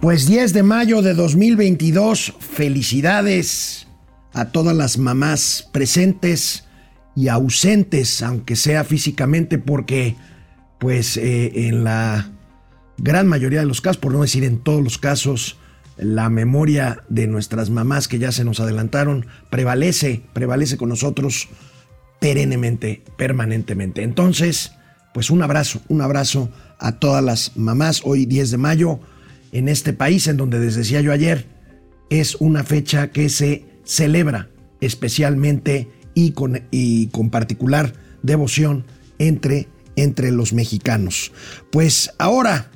Pues 10 de mayo de 2022, felicidades a todas las mamás presentes y ausentes, aunque sea físicamente, porque pues eh, en la gran mayoría de los casos, por no decir en todos los casos, la memoria de nuestras mamás que ya se nos adelantaron prevalece, prevalece con nosotros perennemente, permanentemente. Entonces, pues un abrazo, un abrazo a todas las mamás hoy 10 de mayo en este país, en donde les decía yo ayer, es una fecha que se celebra especialmente y con, y con particular devoción entre, entre los mexicanos. Pues ahora,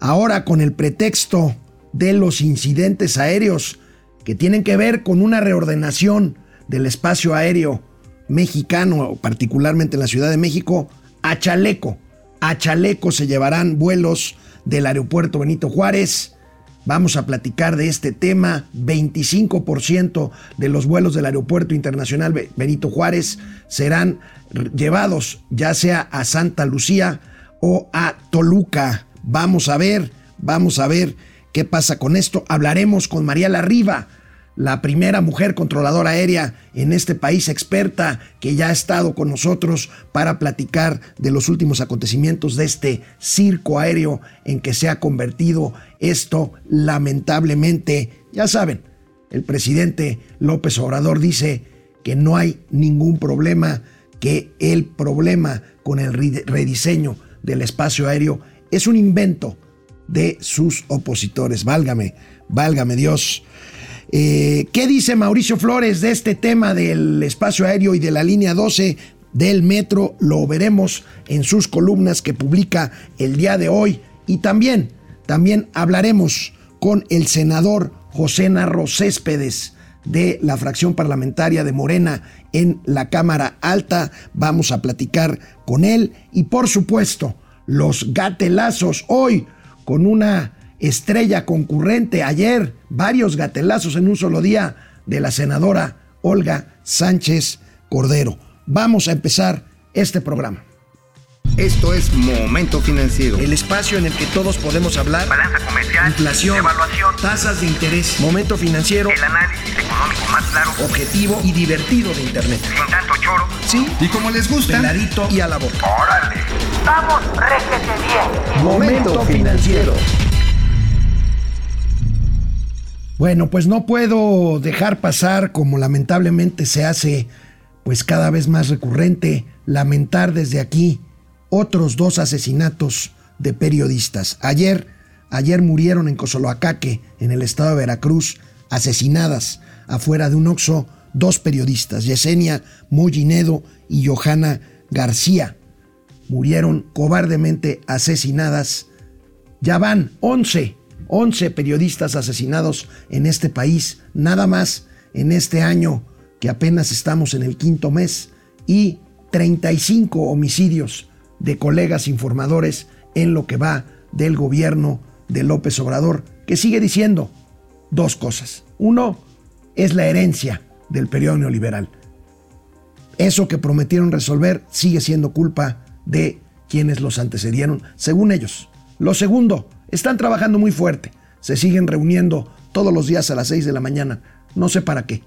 ahora con el pretexto de los incidentes aéreos que tienen que ver con una reordenación del espacio aéreo mexicano, particularmente en la Ciudad de México, a Chaleco. A Chaleco se llevarán vuelos del aeropuerto Benito Juárez. Vamos a platicar de este tema. 25% de los vuelos del aeropuerto internacional Benito Juárez serán llevados ya sea a Santa Lucía o a Toluca. Vamos a ver, vamos a ver qué pasa con esto. Hablaremos con María Larriba, la primera mujer controladora aérea en este país experta que ya ha estado con nosotros para platicar de los últimos acontecimientos de este circo aéreo en que se ha convertido esto lamentablemente. Ya saben, el presidente López Obrador dice que no hay ningún problema, que el problema con el rediseño del espacio aéreo es un invento de sus opositores. Válgame, válgame Dios. Eh, ¿Qué dice Mauricio Flores de este tema del espacio aéreo y de la línea 12 del metro? Lo veremos en sus columnas que publica el día de hoy. Y también, también hablaremos con el senador José Narro Céspedes de la fracción parlamentaria de Morena en la Cámara Alta. Vamos a platicar con él y por supuesto los gatelazos hoy con una estrella concurrente ayer, varios gatelazos en un solo día de la senadora Olga Sánchez Cordero. Vamos a empezar este programa. Esto es Momento Financiero. El espacio en el que todos podemos hablar. Balanza comercial. Inflación. Evaluación. Tasas de interés. Momento Financiero. El análisis económico más claro. Objetivo y divertido de Internet. Sin tanto choro. Sí. Y como les gusta. Peladito y a la boca. Órale. Vamos, réjete bien. Momento Financiero. Bueno, pues no puedo dejar pasar, como lamentablemente se hace pues cada vez más recurrente, lamentar desde aquí otros dos asesinatos de periodistas. Ayer, ayer murieron en Cozoloacaque, en el estado de Veracruz, asesinadas afuera de un oxo dos periodistas, Yesenia Mollinedo y Johanna García. Murieron cobardemente asesinadas. Ya van 11 11 periodistas asesinados en este país, nada más en este año que apenas estamos en el quinto mes, y 35 homicidios de colegas informadores en lo que va del gobierno de López Obrador, que sigue diciendo dos cosas. Uno es la herencia del periodo neoliberal. Eso que prometieron resolver sigue siendo culpa de quienes los antecedieron, según ellos. Lo segundo están trabajando muy fuerte. Se siguen reuniendo todos los días a las 6 de la mañana. No sé para qué,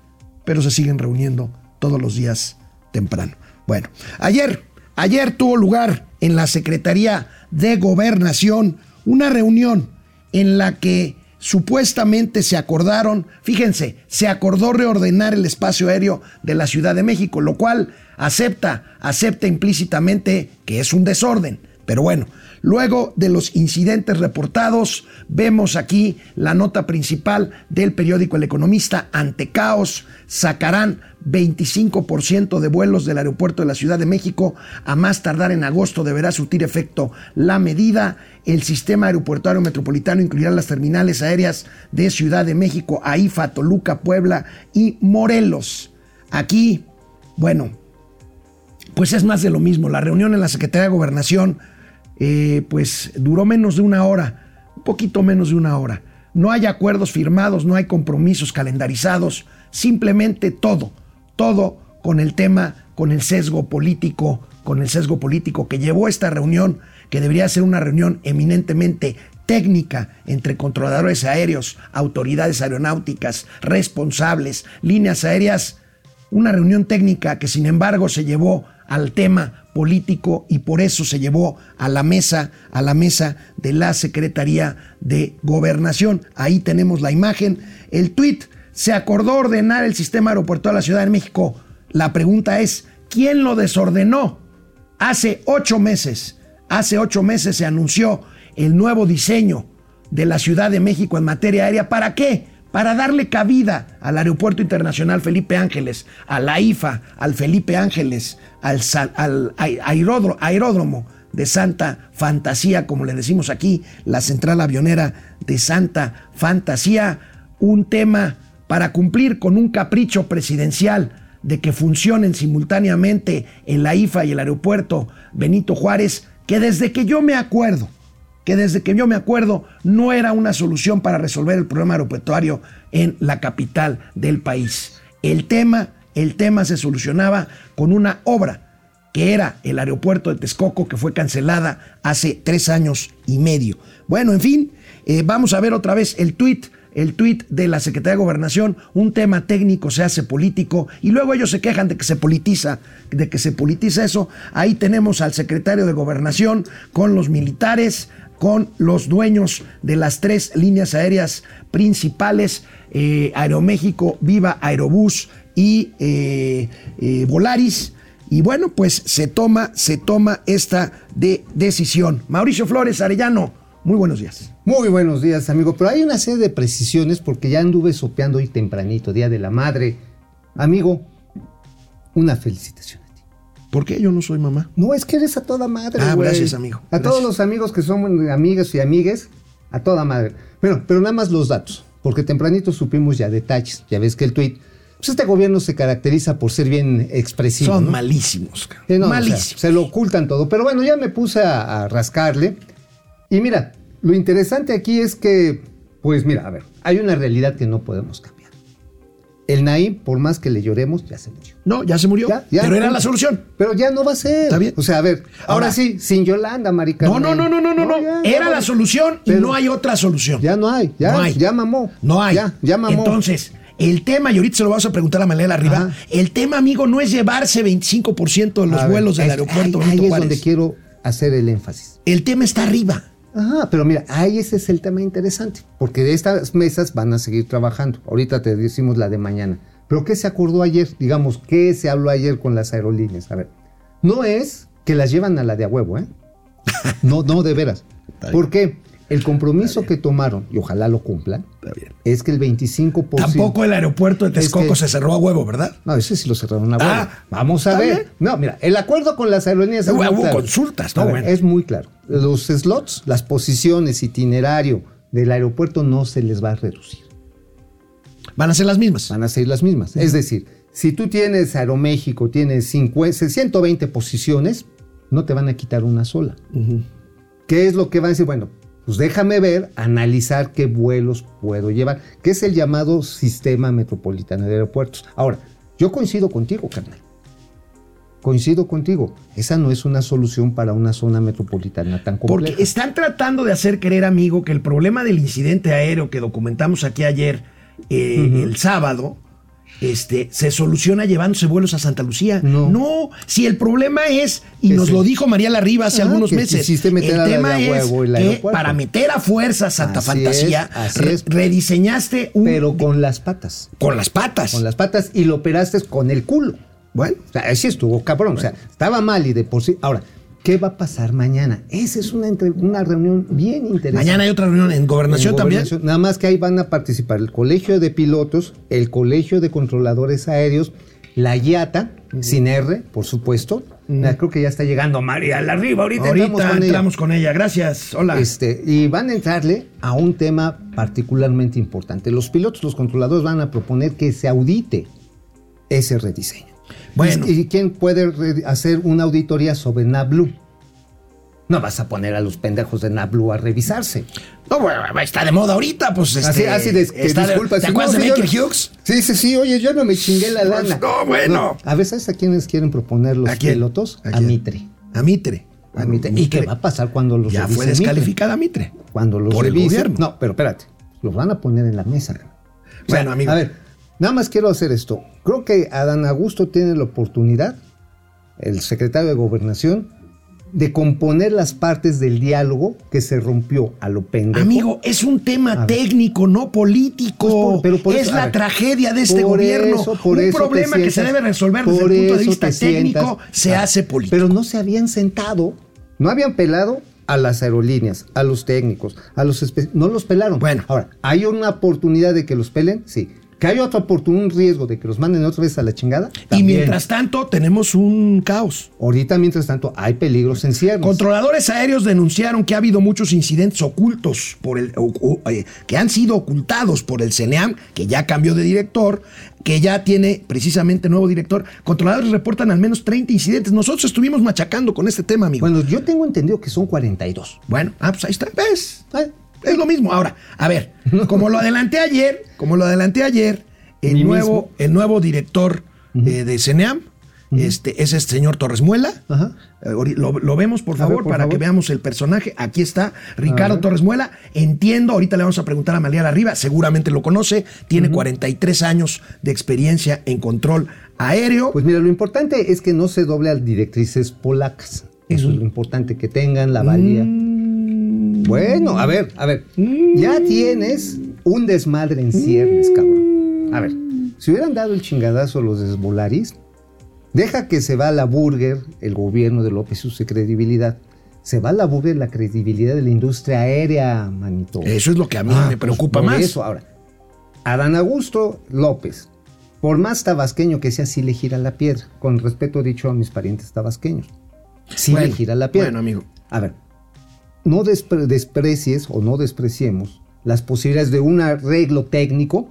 pero se siguen reuniendo todos los días temprano. Bueno, ayer, ayer tuvo lugar en la Secretaría de Gobernación una reunión en la que supuestamente se acordaron, fíjense, se acordó reordenar el espacio aéreo de la Ciudad de México, lo cual acepta, acepta implícitamente que es un desorden. Pero bueno, Luego de los incidentes reportados, vemos aquí la nota principal del periódico El Economista. Ante caos, sacarán 25% de vuelos del aeropuerto de la Ciudad de México. A más tardar en agosto deberá surtir efecto la medida. El sistema aeroportuario metropolitano incluirá las terminales aéreas de Ciudad de México, AIFA, Toluca, Puebla y Morelos. Aquí, bueno, pues es más de lo mismo. La reunión en la Secretaría de Gobernación eh, pues duró menos de una hora, un poquito menos de una hora. No hay acuerdos firmados, no hay compromisos calendarizados, simplemente todo, todo con el tema, con el sesgo político, con el sesgo político que llevó esta reunión, que debería ser una reunión eminentemente técnica entre controladores aéreos, autoridades aeronáuticas, responsables, líneas aéreas, una reunión técnica que sin embargo se llevó al tema político y por eso se llevó a la mesa, a la mesa de la Secretaría de Gobernación. Ahí tenemos la imagen. El tuit, se acordó ordenar el sistema aeropuerto de la Ciudad de México. La pregunta es, ¿quién lo desordenó? Hace ocho meses, hace ocho meses se anunció el nuevo diseño de la Ciudad de México en materia aérea. ¿Para qué? Para darle cabida al Aeropuerto Internacional Felipe Ángeles, a la IFA, al Felipe Ángeles, al, aeródromo, aeródromo de Santa Fantasía, como le decimos aquí, la central avionera de Santa Fantasía, un tema para cumplir con un capricho presidencial de que funcionen simultáneamente en la IFA y el aeropuerto Benito Juárez, que desde que yo me acuerdo, que desde que yo me acuerdo no era una solución para resolver el problema aeroportuario en la capital del país. El tema, el tema se solucionaba con una obra que era el aeropuerto de Texcoco, que fue cancelada hace tres años y medio. Bueno, en fin, eh, vamos a ver otra vez el tuit el tuit de la Secretaría de Gobernación, un tema técnico se hace político y luego ellos se quejan de que se politiza, de que se politiza eso. Ahí tenemos al secretario de Gobernación con los militares, con los dueños de las tres líneas aéreas principales, eh, Aeroméxico, Viva Aerobús y eh, eh, Volaris. Y bueno, pues se toma, se toma esta de decisión. Mauricio Flores Arellano, muy buenos días. Muy buenos días, amigo. Pero hay una serie de precisiones porque ya anduve sopeando hoy tempranito, Día de la Madre. Amigo, una felicitación. ¿Por qué yo no soy mamá? No, es que eres a toda madre. Ah, gracias, amigo. A todos los amigos que son amigas y amigues, a toda madre. Bueno, pero nada más los datos, porque tempranito supimos ya detalles. Ya ves que el tweet pues este gobierno se caracteriza por ser bien expresivo. Son malísimos. malísimos. se lo ocultan todo. Pero bueno, ya me puse a, rascarle. Y mira, lo interesante aquí es que, pues mira, a ver, hay una realidad que no podemos cambiar. El Naim, por más que le lloremos, ya se murió. No, ya se murió. pero era la solución. Pero ya no va a ser. Está bien. O sea, a ver, ahora, sí, sin Yolanda, marica. No, no, no, no, no, no. no. era la solución y no hay otra solución. Ya no hay. Ya, no hay. ya mamó. No hay. Ya, ya mamó. Entonces, el tema, y ahorita se lo vamos a preguntar a Manuel arriba, el tema, amigo, no es llevarse 25% de los vuelos del aeropuerto. Ahí, ahí es donde quiero hacer el énfasis. El tema está arriba. Ajá, pero mira, ahí ese es el tema interesante, porque de estas mesas van a seguir trabajando. Ahorita te decimos la de mañana. Pero ¿qué se acordó ayer? Digamos, ¿qué se habló ayer con las aerolíneas? A ver, no es que las llevan a la de a huevo, ¿eh? No, no, de veras. ¿Por qué? El compromiso que tomaron, y ojalá lo cumplan, es que el 25%. Tampoco el aeropuerto de Texcoco se cerró a huevo, ¿verdad? No, ese sí lo cerraron a huevo. Ah, Vamos a ver. No, mira, el acuerdo con las aerolíneas es Hubo consultas, ¿no? Es muy claro. Los slots, las posiciones, itinerario del aeropuerto no se les va a reducir. Van a ser las mismas. Van a ser las mismas. Es decir, si tú tienes Aeroméxico, tienes 50, 120 posiciones, no te van a quitar una sola. ¿Qué es lo que van a decir? Bueno, pues déjame ver, analizar qué vuelos puedo llevar, que es el llamado sistema metropolitano de aeropuertos. Ahora, yo coincido contigo, carnal. Coincido contigo. Esa no es una solución para una zona metropolitana tan compleja. Porque están tratando de hacer creer, amigo, que el problema del incidente aéreo que documentamos aquí ayer, eh, el sábado, este, se soluciona llevándose vuelos a Santa Lucía. No. si el problema es, y nos lo dijo María Larriba hace algunos meses, el tema es que para meter a fuerza Santa Fantasía, rediseñaste un... Pero con las patas. Con las patas. Con las patas y lo operaste con el culo. Bueno, o sea, así estuvo cabrón. O sea, estaba mal y de por sí. Ahora, ¿Qué va a pasar mañana? Esa es una, una reunión bien interesante. Mañana hay otra reunión en gobernación, también. Nada más que ahí van a participar el Colegio de Pilotos, el Colegio de Controladores Aéreos, la IATA, sin R, por supuesto. creo que ya está llegando María arriba. Ahorita, Ahorita entramos, con, ella. Gracias. Hola. Este, y van a entrarle a un tema particularmente importante. Los pilotos, los controladores van a proponer que se audite ese rediseño. Bueno. ¿Y, quién puede hacer una auditoría sobre NABLU? No vas a poner a los pendejos de NABLU a revisarse. No, bueno, está de moda ahorita, pues así, este, así de, disculpas. ¿Te acuerdas de Baker Hughes? Sí, sí, sí. Oye, yo no me chingué la pues, lana. No, bueno. a veces a quienes quieren proponer los pilotos, a, Mitre. A Mitre. A Mitre. ¿Y qué va a pasar cuando los Ya fue descalificada Mitre? cuando los Por el gobierno. No, pero espérate, los van a poner en la mesa. Bueno, amigo. A ver, nada más quiero hacer esto. Creo que Adán Augusto tiene la oportunidad, el secretario de Gobernación, de componer las partes del diálogo que se rompió a lo pendejo. Amigo, es un tema técnico, no político. Pues por- pero por es eso- la ver, tragedia de este por gobierno. eso- por un eso problema que se debe resolver desde el punto de vista técnico sientas- se Ah, hace político. Pero no se habían sentado, no habían pelado a las aerolíneas, a los técnicos, a los no los pelaron. Bueno. ahora, ¿hay una oportunidad de que los pelen? Sí. ¿Que hay otra oportunidad, un riesgo de que los manden otra vez a la chingada? y mientras tanto, tenemos un caos. Ahorita, mientras tanto, hay peligros en ciernes. Controladores aéreos denunciaron que ha habido muchos incidentes ocultos por el, o- o- eh, que han sido ocultados por el CNEAM, que ya cambió de director, que ya tiene precisamente nuevo director. Controladores reportan al menos 30 incidentes. Nosotros estuvimos machacando con este tema, amigo. Bueno, yo tengo entendido que son 42. Bueno, ah, pues ahí está. ¿Ves? Eh, Es lo mismo. Ahora, a ver, como lo adelanté ayer, como lo adelanté ayer, el nuevo, mismo. el nuevo director eh, de CENEAM, este, es este señor Torres Muela. Ori- Lo, lo vemos, por ver, favor, por para favor. que veamos el personaje. Aquí está Ricardo. Torres Muela. Entiendo, ahorita le vamos a preguntar a María Arriba, seguramente lo conoce. Tiene 43 años de experiencia en control aéreo. Pues mira, lo importante es que no se doble a directrices polacas. Eso es lo importante, que tengan la valía. Bueno, a ver, a ver. Ya tienes un desmadre en ciernes, cabrón. A ver, si hubieran dado el chingadazo a los de Volaris, deja que se va la burger el gobierno de López y su credibilidad. Se va a la burger la credibilidad de la industria aérea, manito. Eso es lo que a mí Ah, me pues preocupa por más. Eso, ahora, Adán Augusto López, por más tabasqueño que sea, sí le gira la piedra. Con respeto dicho a mis parientes tabasqueños. Sí Bueno, le gira la piedra. bueno, amigo. A ver, no despre- desprecies o no despreciemos las posibilidades de un arreglo técnico,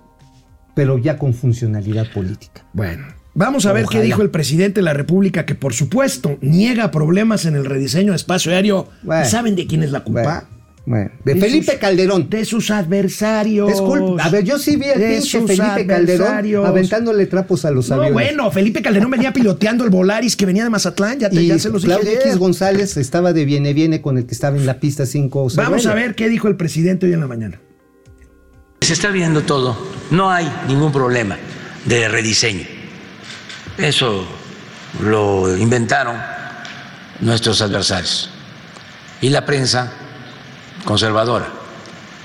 pero ya con funcionalidad política. Bueno, vamos a ver qué dijo el presidente de la República, que por supuesto niega problemas en el rediseño de espacio aéreo. Bueno. ¿Y ¿Saben de quién es la culpa? Bueno, bueno, de, De Felipe sus- Calderón. De sus adversarios. Es culpa. A ver, yo sí vi sus Felipe Calderón aventándole trapos a los No, aviones. bueno, Felipe Calderón venía piloteando el Volaris que venía de Mazatlán, ya, te, Y ya se los dije ayer. X González estaba de viene viene con el que estaba en la pista 5. Vamos a ver qué dijo el presidente hoy en la mañana. Se está viendo todo. No hay ningún problema de rediseño. Eso lo inventaron nuestros adversarios y la prensa conservadora,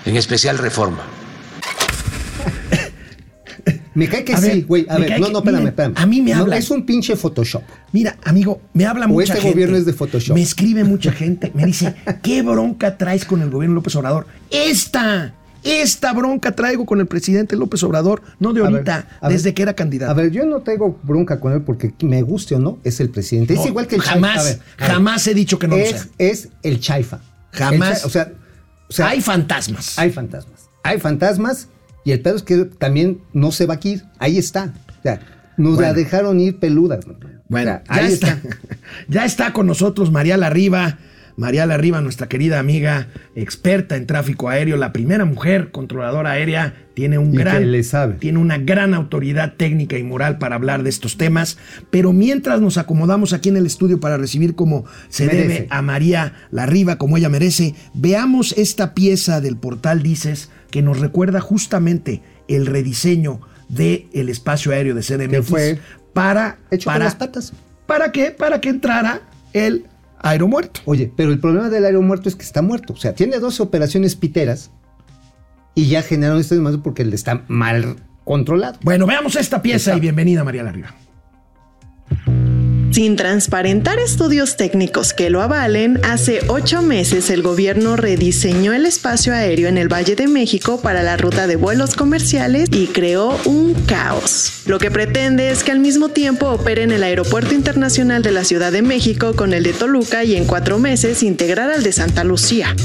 en especial Reforma. Me cae que A sí, güey. A ver, no, no, espérame, miren, espérame. a mí me No, hablan. es un pinche Photoshop. Mira, amigo, me habla mucha este gente. gobierno es de Photoshop. Me escribe mucha gente. Me dice, ¿qué bronca traes con el gobierno López Obrador? Esta, esta bronca traigo con el presidente López Obrador, no de A ver, ahorita, ver. desde que era candidato. A ver, yo no tengo bronca con él porque me guste o no, es el presidente. No, es igual que el jamás, Chaifa. Ver, jamás he dicho que no lo es, sea. es el Chaifa. Jamás. El o sea, o sea, Hay fantasmas. hay fantasmas. Hay fantasmas y el pedo es que también no se va a ir. Ahí está. O sea, nos Bueno. la dejaron ir peluda. Bueno, O sea, ya está. Ya está con nosotros María Larriba. María Larriba, nuestra querida amiga, experta en tráfico aéreo, la primera mujer controladora aérea, tiene un Y gran que le sabe. tiene una gran autoridad técnica y moral para hablar de estos temas, pero mientras nos acomodamos aquí en el estudio para recibir como se Merece. debe a María Larriba, como ella merece, veamos esta pieza del portal Dices que nos recuerda justamente el rediseño del espacio aéreo de CDMX fue para hecho para las patas. ¿Para qué? Para que entrara el aeromuerto. Oye, pero el problema del aeromuerto es que está muerto. O sea, tiene 12 operaciones piteras y ya generaron este desmadre porque le está mal controlado. Bueno, veamos esta pieza y bienvenida María Larriba. Sin transparentar estudios técnicos que lo avalen, hace ocho meses el gobierno rediseñó el espacio aéreo en el Valle de México para la ruta de vuelos comerciales y creó un caos. Lo que pretende es que al mismo tiempo opere en el Aeropuerto Internacional de la Ciudad de México con el de Toluca y en cuatro meses integrar al de Santa Lucía.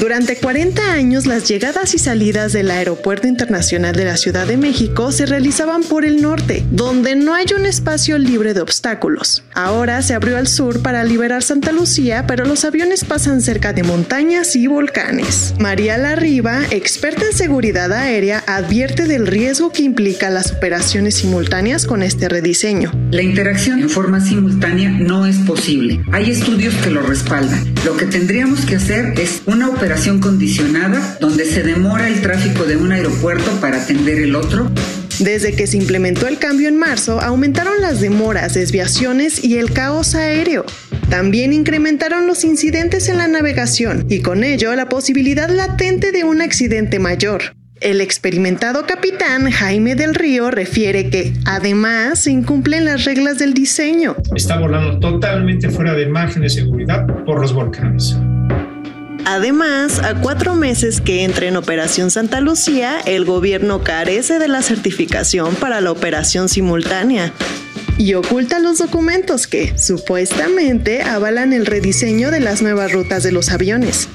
Durante 40 años, las llegadas y salidas del Aeropuerto Internacional de la Ciudad de México se realizaban por el norte, donde no hay un espacio libre de obstáculos. Ahora se abrió al sur para liberar Santa Lucía, pero los aviones pasan cerca de montañas y volcanes. María Larriba, experta en seguridad aérea, advierte del riesgo que implica las operaciones simultáneas con este rediseño. La interacción en forma simultánea no es posible. Hay estudios que lo respaldan. Lo que tendríamos que hacer es una operación operación condicionada, donde se demora el tráfico de un aeropuerto para atender el otro. Desde que se implementó el cambio en marzo, aumentaron las demoras, desviaciones y el caos aéreo. También incrementaron los incidentes en la navegación y con ello la posibilidad latente de un accidente mayor. El experimentado capitán Jaime del Río refiere que, además, se incumplen las reglas del diseño. Está volando totalmente fuera de margen de seguridad por los volcanes. Además, a cuatro meses que entre en Operación Santa Lucía, el gobierno carece de la certificación para la operación simultánea y oculta los documentos que, supuestamente, avalan el rediseño de las nuevas rutas de los aviones.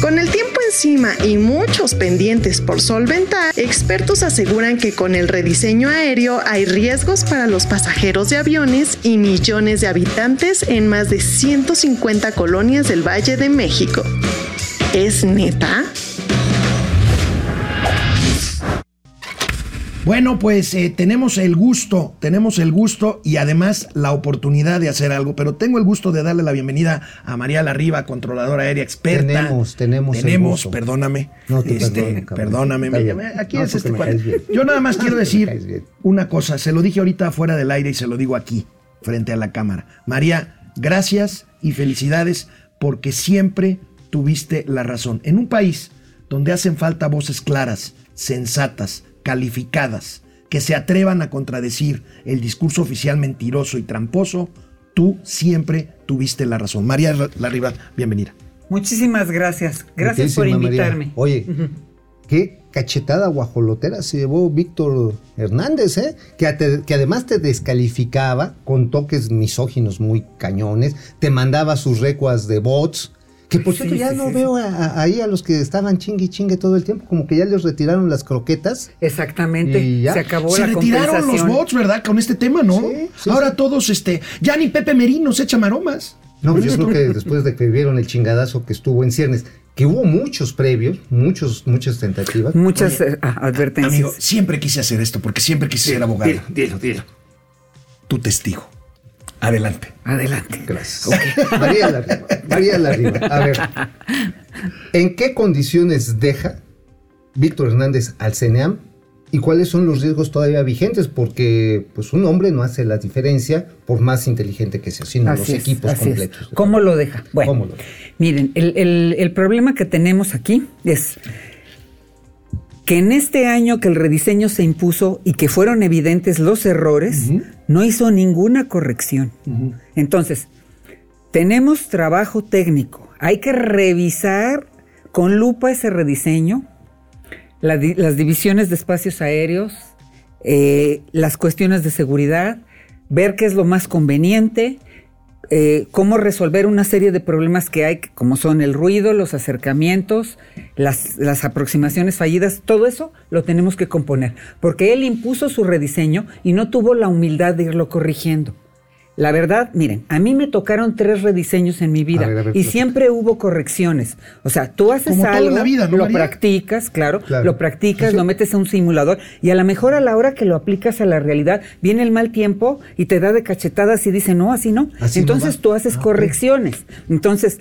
Con el tiempo encima y muchos pendientes por solventar, expertos aseguran que con el rediseño aéreo hay riesgos para los pasajeros de aviones y millones de habitantes en más de 150 colonias del Valle de México. ¿Es neta? Bueno, pues eh, tenemos el gusto, tenemos el gusto y además la oportunidad de hacer algo, pero tengo el gusto de darle la bienvenida a María Larriba, controladora aérea experta. Tenemos, tenemos. Tenemos, perdóname. No, tú este, perdóname. Me- aquí No, es este. Yo nada más quiero decir una cosa, se lo dije ahorita fuera del aire y se lo digo aquí, frente a la cámara. María, gracias y felicidades porque siempre tuviste la razón. En un país donde hacen falta voces claras, sensatas, calificadas, que se atrevan a contradecir el discurso oficial mentiroso y tramposo, tú siempre tuviste la razón. María Larriba, bienvenida. Muchísimas gracias. Gracias por María. invitarme. Oye, qué cachetada guajolotera se llevó Víctor Hernández, ¿eh? Que, que además te descalificaba con toques misóginos muy cañones, te mandaba sus recuas de bots. Que por Sí, cierto, ya sí, no sí, veo a- a- ahí a los que estaban chingue y chingue todo el tiempo, como que ya les retiraron las croquetas. Exactamente. Y ya. Se acabó Se la retiraron los bots, ¿verdad? Con este tema, ¿no? Sí, sí, Ahora sí. todos, este, ya ni Pepe Merino se echa maromas. No, pues yo creo que después de que vieron el chingadazo que estuvo en ciernes, que hubo muchos previos, muchos, muchas tentativas. Muchas eh, ah, advertencias. Amigo, siempre quise hacer esto porque siempre quise ser abogado. Dilo, dilo, dilo. Tu testigo. Adelante. Adelante. Gracias. María Larriba, María Larriba. A ver, ¿en qué condiciones deja Víctor Hernández al CNEAM y cuáles son los riesgos todavía vigentes? Porque pues un hombre no hace la diferencia por más inteligente que sea, sino los es, equipos así es. completos. ¿Cómo lo deja? Bueno, ¿Cómo lo deja? miren, el, el- el problema que tenemos aquí es que en este año que el rediseño se impuso y que fueron evidentes los errores, no hizo ninguna corrección. Entonces, tenemos trabajo técnico. Hay que revisar con lupa ese rediseño, la di- las divisiones de espacios aéreos, eh, las cuestiones de seguridad, ver qué es lo más conveniente, eh, cómo resolver una serie de problemas que hay, como son el ruido, los acercamientos, las, las aproximaciones fallidas, todo eso lo tenemos que componer, porque él impuso su rediseño y no tuvo la humildad de irlo corrigiendo. La verdad, miren, a mí me tocaron tres rediseños en mi vida A ver, a ver, y platica. siempre hubo correcciones. O sea, tú haces Como algo, la vida, ¿no, lo María? practicas, claro, Claro. lo practicas, lo metes a un simulador y a lo mejor a la hora que lo aplicas a la realidad viene el mal tiempo y te da de cachetadas y dice, no, así no. Así Entonces tú haces Ah, correcciones. Entonces,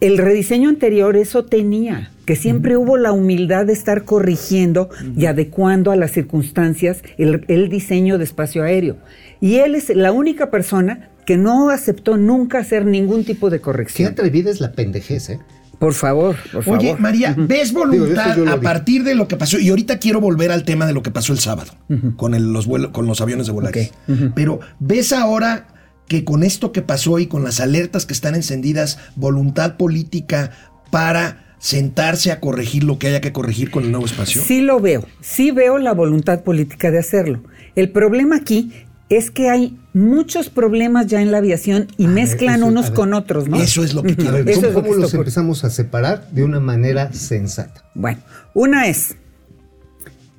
el rediseño anterior eso tenía, que siempre hubo la humildad de estar corrigiendo y adecuando a las circunstancias el, el diseño de espacio aéreo. Y él es la única persona que no aceptó nunca hacer ningún tipo de Qué corrección. atrevida es la pendejez, ¿eh? Por favor, por favor. Oye, María, ¿ves voluntad a partir de lo que pasó? Y ahorita quiero volver al tema de lo que pasó el sábado con el- los vuelos, con los aviones de Volaris. Pero ¿ves ahora que con esto que pasó y con las alertas que están encendidas, voluntad política para sentarse a corregir lo que haya que corregir con el nuevo espacio? Sí lo veo, sí veo la voluntad política de hacerlo. El problema aquí es que hay muchos problemas ya en la aviación y mezclan eso- unos ver. con otros, ¿no? Eso es lo que quiero. ¿cómo, es lo cómo que los empezamos a separar de una manera sensata? Bueno, una es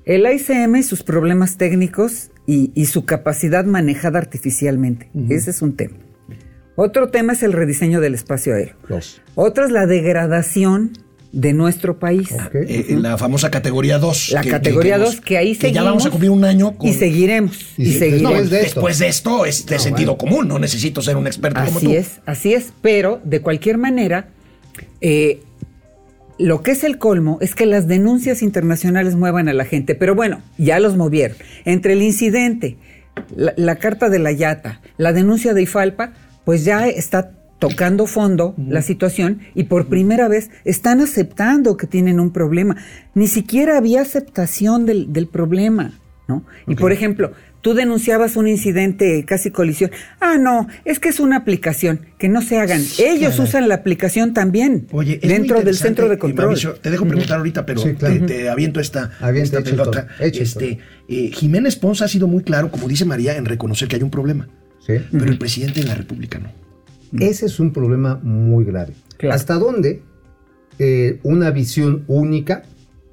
el ICM, sus problemas técnicos y, y su capacidad manejada artificialmente. Ese es un tema. Otro tema es el rediseño del espacio aéreo. Dos. Otro es la degradación de nuestro país. Ok. Eh, eh, la famosa categoría 2. La categoría 2, que, ahí que seguimos. ya vamos a cumplir un año con... Y seguiremos. Y Y, se- seguiremos. después de esto. Después de esto es de sentido común, no necesito ser un experto como tú. Así es, así es, pero de cualquier manera, eh, lo que es el colmo es que las denuncias internacionales muevan a la gente, pero bueno, ya los movieron. Entre el incidente, la, la carta de la Yata, la denuncia de Ifalpa, pues ya está tocando fondo la situación y por primera vez están aceptando que tienen un problema. Ni siquiera había aceptación del, del problema, ¿no? Y por ejemplo, tú denunciabas un incidente casi colisión. Ah, no, es que es una aplicación, que no se hagan. Ellos usan la aplicación también Oye, dentro del centro de control. Mauricio, te dejo preguntar ahorita, pero Sí, claro. te, te aviento esta, pelota. Este, eh, Jiménez Ponce ha sido muy claro, como dice María, en reconocer que hay un problema. ¿sí? Pero el presidente de la República no. Ese es un problema muy grave. Claro. ¿Hasta dónde eh, una visión única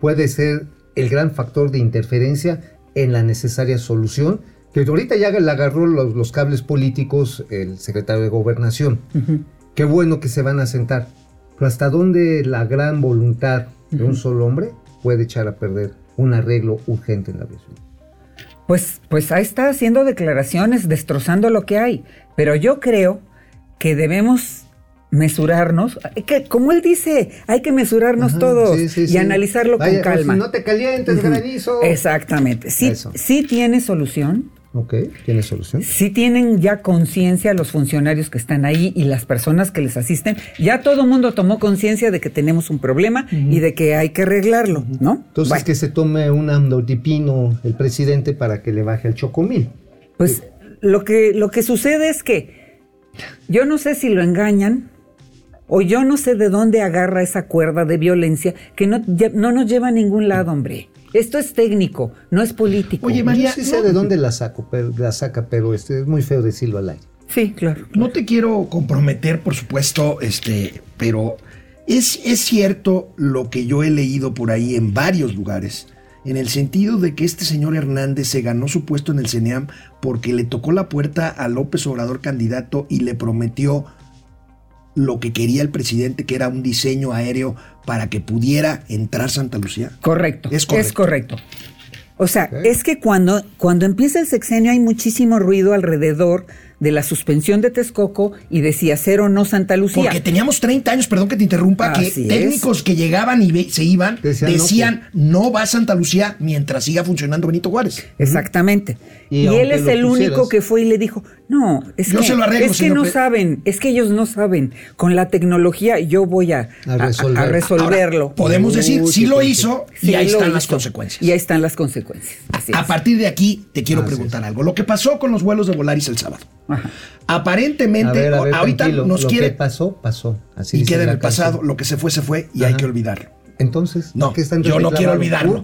puede ser el gran factor de interferencia en la necesaria solución? Que ahorita ya le agarró los, los cables políticos el secretario de Gobernación. Qué bueno que se van a sentar. Pero ¿hasta dónde la gran voluntad de un solo hombre puede echar a perder un arreglo urgente en la aviación? Pues, pues ahí está haciendo declaraciones, destrozando lo que hay. Pero yo creo que debemos mesurarnos, que, como él dice, hay que mesurarnos Ajá, todos sí, sí, y sí. analizarlo Vaya, con pues, calma. no te calientes, Ujú. granizo. Exactamente. Sí, Eso. sí tiene solución. Ok, ¿tiene solución? Sí tienen ya conciencia los funcionarios que están ahí y las personas que les asisten. Ya todo el mundo tomó conciencia de que tenemos un problema y de que hay que arreglarlo, ¿no? Entonces Bueno, que se tome un amlodipino el presidente para que le baje el chocomil. Pues lo que, lo que sucede es que yo no sé si lo engañan o yo no sé de dónde agarra esa cuerda de violencia que no, no nos lleva a ningún lado, hombre. Esto es técnico, no es político. Oye, María, Yo sí sé no- de dónde la saco, pero la saca, pero este es muy feo decirlo al aire. Sí, claro. No te quiero comprometer, por supuesto, este, pero es, es cierto lo que yo he leído por ahí en varios lugares, en el sentido de que este señor Hernández se ganó su puesto en el CENEAM porque le tocó la puerta a López Obrador candidato y le prometió lo que quería el presidente, que era un diseño aéreo para que pudiera entrar Santa Lucía. Correcto. Es correcto. correcto. O sea, es que cuando, cuando empieza el sexenio hay muchísimo ruido alrededor de la suspensión de Texcoco y de si hacer o no Santa Lucía. Porque teníamos 30 años, perdón que te interrumpa, que es. técnicos que llegaban y se iban Decían, decían, no, no, va a Santa Lucía mientras siga funcionando Benito Juárez. Exactamente. Y él es el único que fue y le dijo, no, es Yo que, se lo arreglo, es que señor no saben, es que ellos no saben. Con la tecnología yo voy a, A a- a- resolver. a resolverlo. Ahora, podemos decir, sí lo hizo Sí, y ahí están las consecuencias. Y ahí están las consecuencias. Así A es. partir de aquí te quiero Así preguntar algo. Lo que pasó con los vuelos de Volaris el sábado. Ajá. Aparentemente, A ver, a ver, ahorita tranquilo, nos lo quiere que pasó, pasó. Así y queda en el pasado. Lo que se fue, se fue y hay que olvidarlo. Entonces, No, ¿por qué están yo no quiero olvidarlo.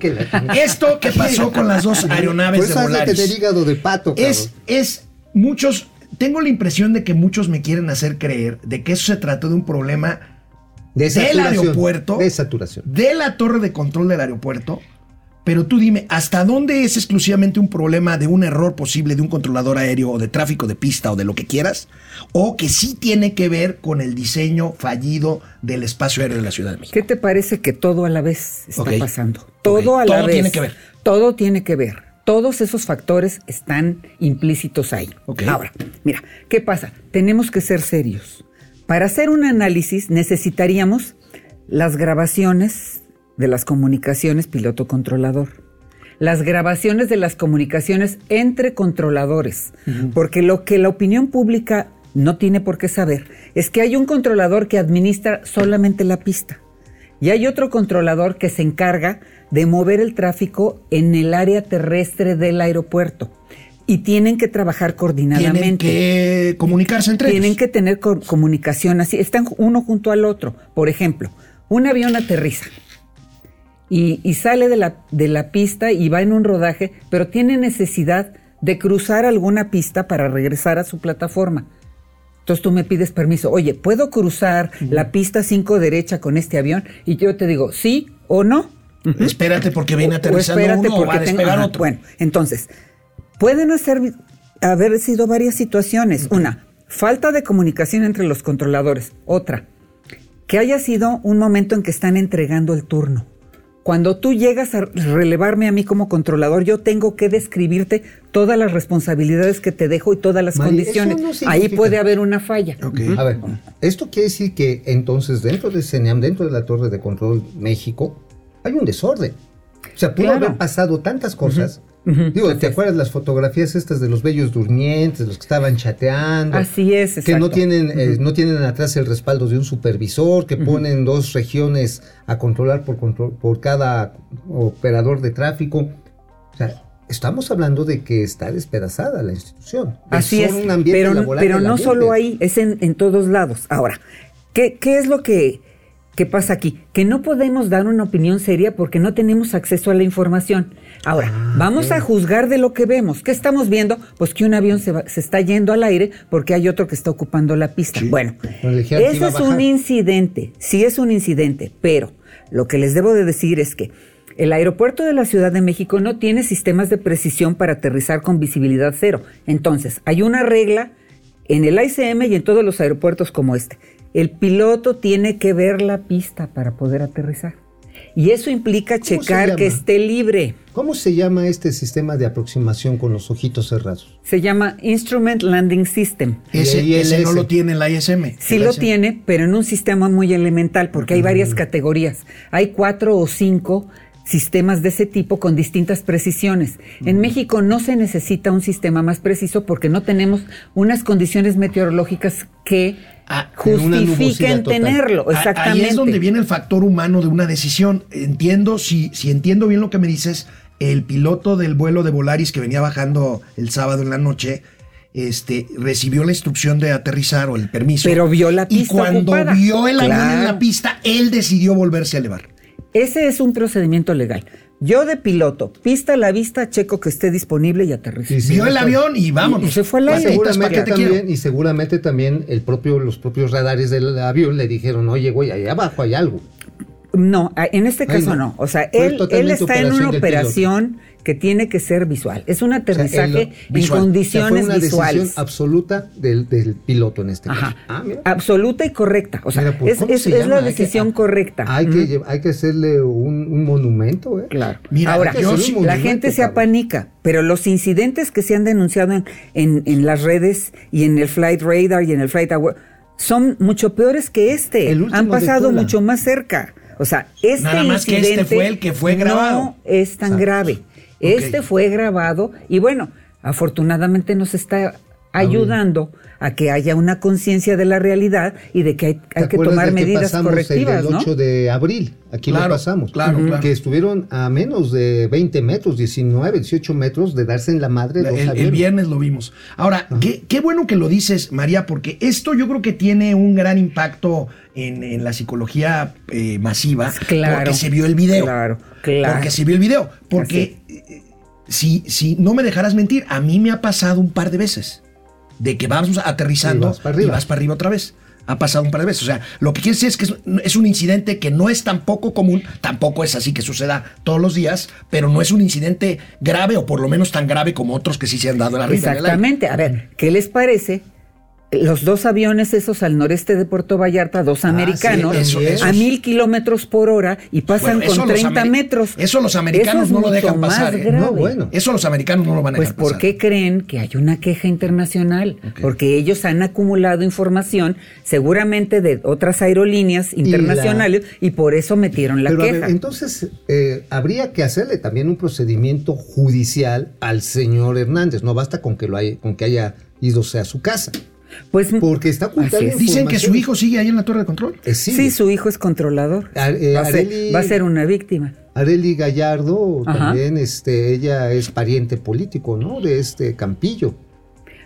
Esto que pasó con las dos aeronaves Por de Volaris. tener hígado de pato, cabrón. es, es muchos, tengo la impresión de que muchos me quieren hacer creer de que eso se trató de un problema de del aeropuerto, De saturación. de la torre de control del aeropuerto. Pero tú dime, ¿hasta dónde es exclusivamente un problema de un error posible de un controlador aéreo o de tráfico de pista o de lo que quieras? ¿O que sí tiene que ver con el diseño fallido del espacio aéreo de la Ciudad de México? ¿Qué te parece que todo a la vez está pasando? Todo a la Todo vez. tiene que ver. Todo tiene que ver. Todos esos factores están implícitos ahí. Ahora, mira, ¿qué pasa? Tenemos que ser serios. Para hacer un análisis necesitaríamos las grabaciones de las comunicaciones piloto-controlador. Las grabaciones de las comunicaciones entre controladores. Porque lo que la opinión pública no tiene por qué saber es que hay un controlador que administra solamente la pista. Y hay otro controlador que se encarga de mover el tráfico en el área terrestre del aeropuerto. Y tienen que trabajar Tienen coordinadamente. que comunicarse entre Tienen ellos. que tener co- comunicación así, están uno junto al otro. Por ejemplo, un avión aterriza y, y sale de la, de la pista y va en un rodaje, pero tiene necesidad de cruzar alguna pista para regresar a su plataforma. Entonces tú me pides permiso, oye, ¿puedo cruzar la pista 5 derecha con este avión? Y yo te digo, sí o no. Espérate porque viene O- o aterrizando espérate uno o va a porque tengo- ajá, otro. Bueno, entonces, pueden hacer, haber sido varias situaciones. Una, falta de comunicación entre los controladores. Otra, que haya sido un momento en que están entregando el turno. Cuando tú llegas a relevarme a mí como controlador, yo tengo que describirte todas las responsabilidades que te dejo y todas las condiciones. no Ahí puede haber una falla. A ver, esto quiere decir que entonces dentro de CENEAM, dentro de la Torre de Control México, hay un desorden. O sea, pudo Claro. haber pasado tantas cosas. Digo, ¿te acuerdas las fotografías estas de los bellos durmientes, los que estaban chateando? Así es, Que no exacto. tienen, eh, no tienen atrás el respaldo de un supervisor, que ponen dos regiones a controlar por, control, por cada operador de tráfico. O sea, estamos hablando de que está despedazada la institución. Así es, un ambiente pero, laboral pero no solo ahí, es en, en todos lados. Ahora, ¿qué, qué es lo que, que pasa aquí? Que no podemos dar una opinión seria porque no tenemos acceso a la información. Ahora, Ah, vamos a juzgar de lo que vemos. ¿Qué estamos viendo? Pues que un avión se, va- se está yendo al aire porque hay otro que está ocupando la pista. Bueno, a es un incidente, sí es un incidente, pero lo que les debo de decir es que el aeropuerto de la Ciudad de México no tiene sistemas de precisión para aterrizar con visibilidad cero. Entonces, hay una regla en el ICM y en todos los aeropuertos como este. El piloto tiene que ver la pista para poder aterrizar. Y eso implica checar que esté libre. ¿Cómo se llama este sistema de aproximación con los ojitos cerrados? Se llama Instrument Landing System. Ese, ese no lo tiene la ISM. Sí lo ISM. tiene, pero en un sistema muy elemental, porque hay varias categorías. Hay cuatro o cinco sistemas de ese tipo con distintas precisiones. En México no se necesita un sistema más preciso porque no tenemos unas condiciones meteorológicas que Ah, justifiquen tenerlo. Exactamente. Ahí es donde viene el factor humano de una decisión. Entiendo, si, si entiendo bien lo que me dices, el piloto del vuelo de Volaris que venía bajando el sábado en la noche, este, recibió la instrucción de aterrizar o el permiso. Pero vio la Y pista cuando ocupada. vio el avión en la pista, él decidió volverse a elevar. Ese es un procedimiento legal. Yo de piloto, pista a la vista, checo que esté disponible y aterrizo. Sí, vio el avión y vámonos. Y se fue al Y aire. También, y seguramente también el propio, los propios radares del avión le dijeron, oye, güey, ahí abajo hay algo. No, en este Ay, caso no. no. O sea, él, él está en una operación que tiene que ser visual. Es un O sea, aterrizaje en visual. O sea, condiciones fue una visuales. decisión absoluta del, del piloto en este Ajá. caso. Ah, mira. Absoluta y correcta. O sea, Mira, pues, es, la Hay que- decisión correcta. Hay, que, Ujú. lle- hay que hacerle un, un monumento, ¿eh? Claro. Mira, Ahora, yo sí- la gente se apanica, pero los incidentes que se han denunciado en, en- en las redes y en el Flight Radar y en el Flight Aware son mucho peores que este. Han pasado mucho más cerca. O sea, este Nada más que este fue el que fue grabado. No es tan grave. Este fue grabado y bueno, afortunadamente nos está ayudando a que haya una conciencia de la realidad y de que hay, ¿Te hay que tomar de que medidas pasamos correctivas, el del ¿no? 8 de abril, aquí Claro, lo pasamos. claro, claro. Que estuvieron a menos de 20 metros, 19, 18 metros de darse en la madre La- dos el, el viernes lo vimos. Ahora, qué, qué bueno que lo dices, María, porque esto yo creo que tiene un gran impacto en, en la psicología eh, masiva. Claro. Porque se vio el video. Claro, claro. Porque se vio el video. Porque si, si no me dejarás mentir, a mí me ha pasado un par de veces. De que vamos aterrizando Y vas para arriba. y vas para arriba otra vez. Ha pasado un par de veces. O sea, lo que quiere decir es que es, un incidente que no es tan poco común, tampoco es así que suceda todos los días, pero no es un incidente grave o por lo menos tan grave como otros que sí se han dado en la. Exactamente. A ver, ¿qué les parece? Los dos aviones esos al noreste de Puerto Vallarta, dos americanos, Ah, eso- eso a mil kilómetros por hora y pasan Bueno, con los 30 ameri- metros. eso los americanos Eso es no lo dejan pasar, ¿eh? grave. No, bueno. Eso los americanos no lo van a Pues dejar ¿por pasar. qué creen que hay una queja internacional? Porque ellos han acumulado información seguramente de otras aerolíneas internacionales y, por eso metieron la Pero a ver, queja. entonces eh, habría que hacerle también un procedimiento judicial al señor Hernández. No basta con que lo haya, con que haya ido a su casa. Pues Porque está ocultando es. Dicen que su hijo sigue ahí en la torre de control. Eh, sí. sí, su hijo es controlador. Ar- eh, va, a ser, Areli- va a ser una víctima. Areli Gallardo Ajá. también, este, ella es pariente político, ¿no? De este Campillo.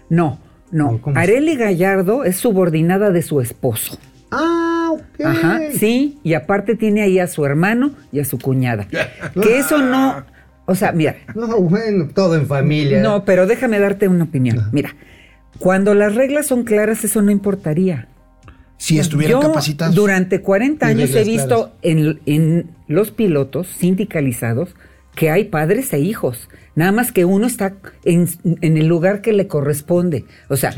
No, no. No, ¿cómo se- Areli Gallardo es subordinada de su esposo. Ah, ok. Ajá, sí, y aparte tiene ahí a su hermano y a su cuñada. Que eso no, o sea, mira, No, bueno, todo en familia. no, pero déjame darte una opinión. Mira, cuando las reglas son claras, eso no importaría. Si estuvieran Yo capacitados. durante 40 Y años he visto en, en los pilotos sindicalizados que hay padres e hijos. Nada más que uno está en, en el lugar que le corresponde. O sea,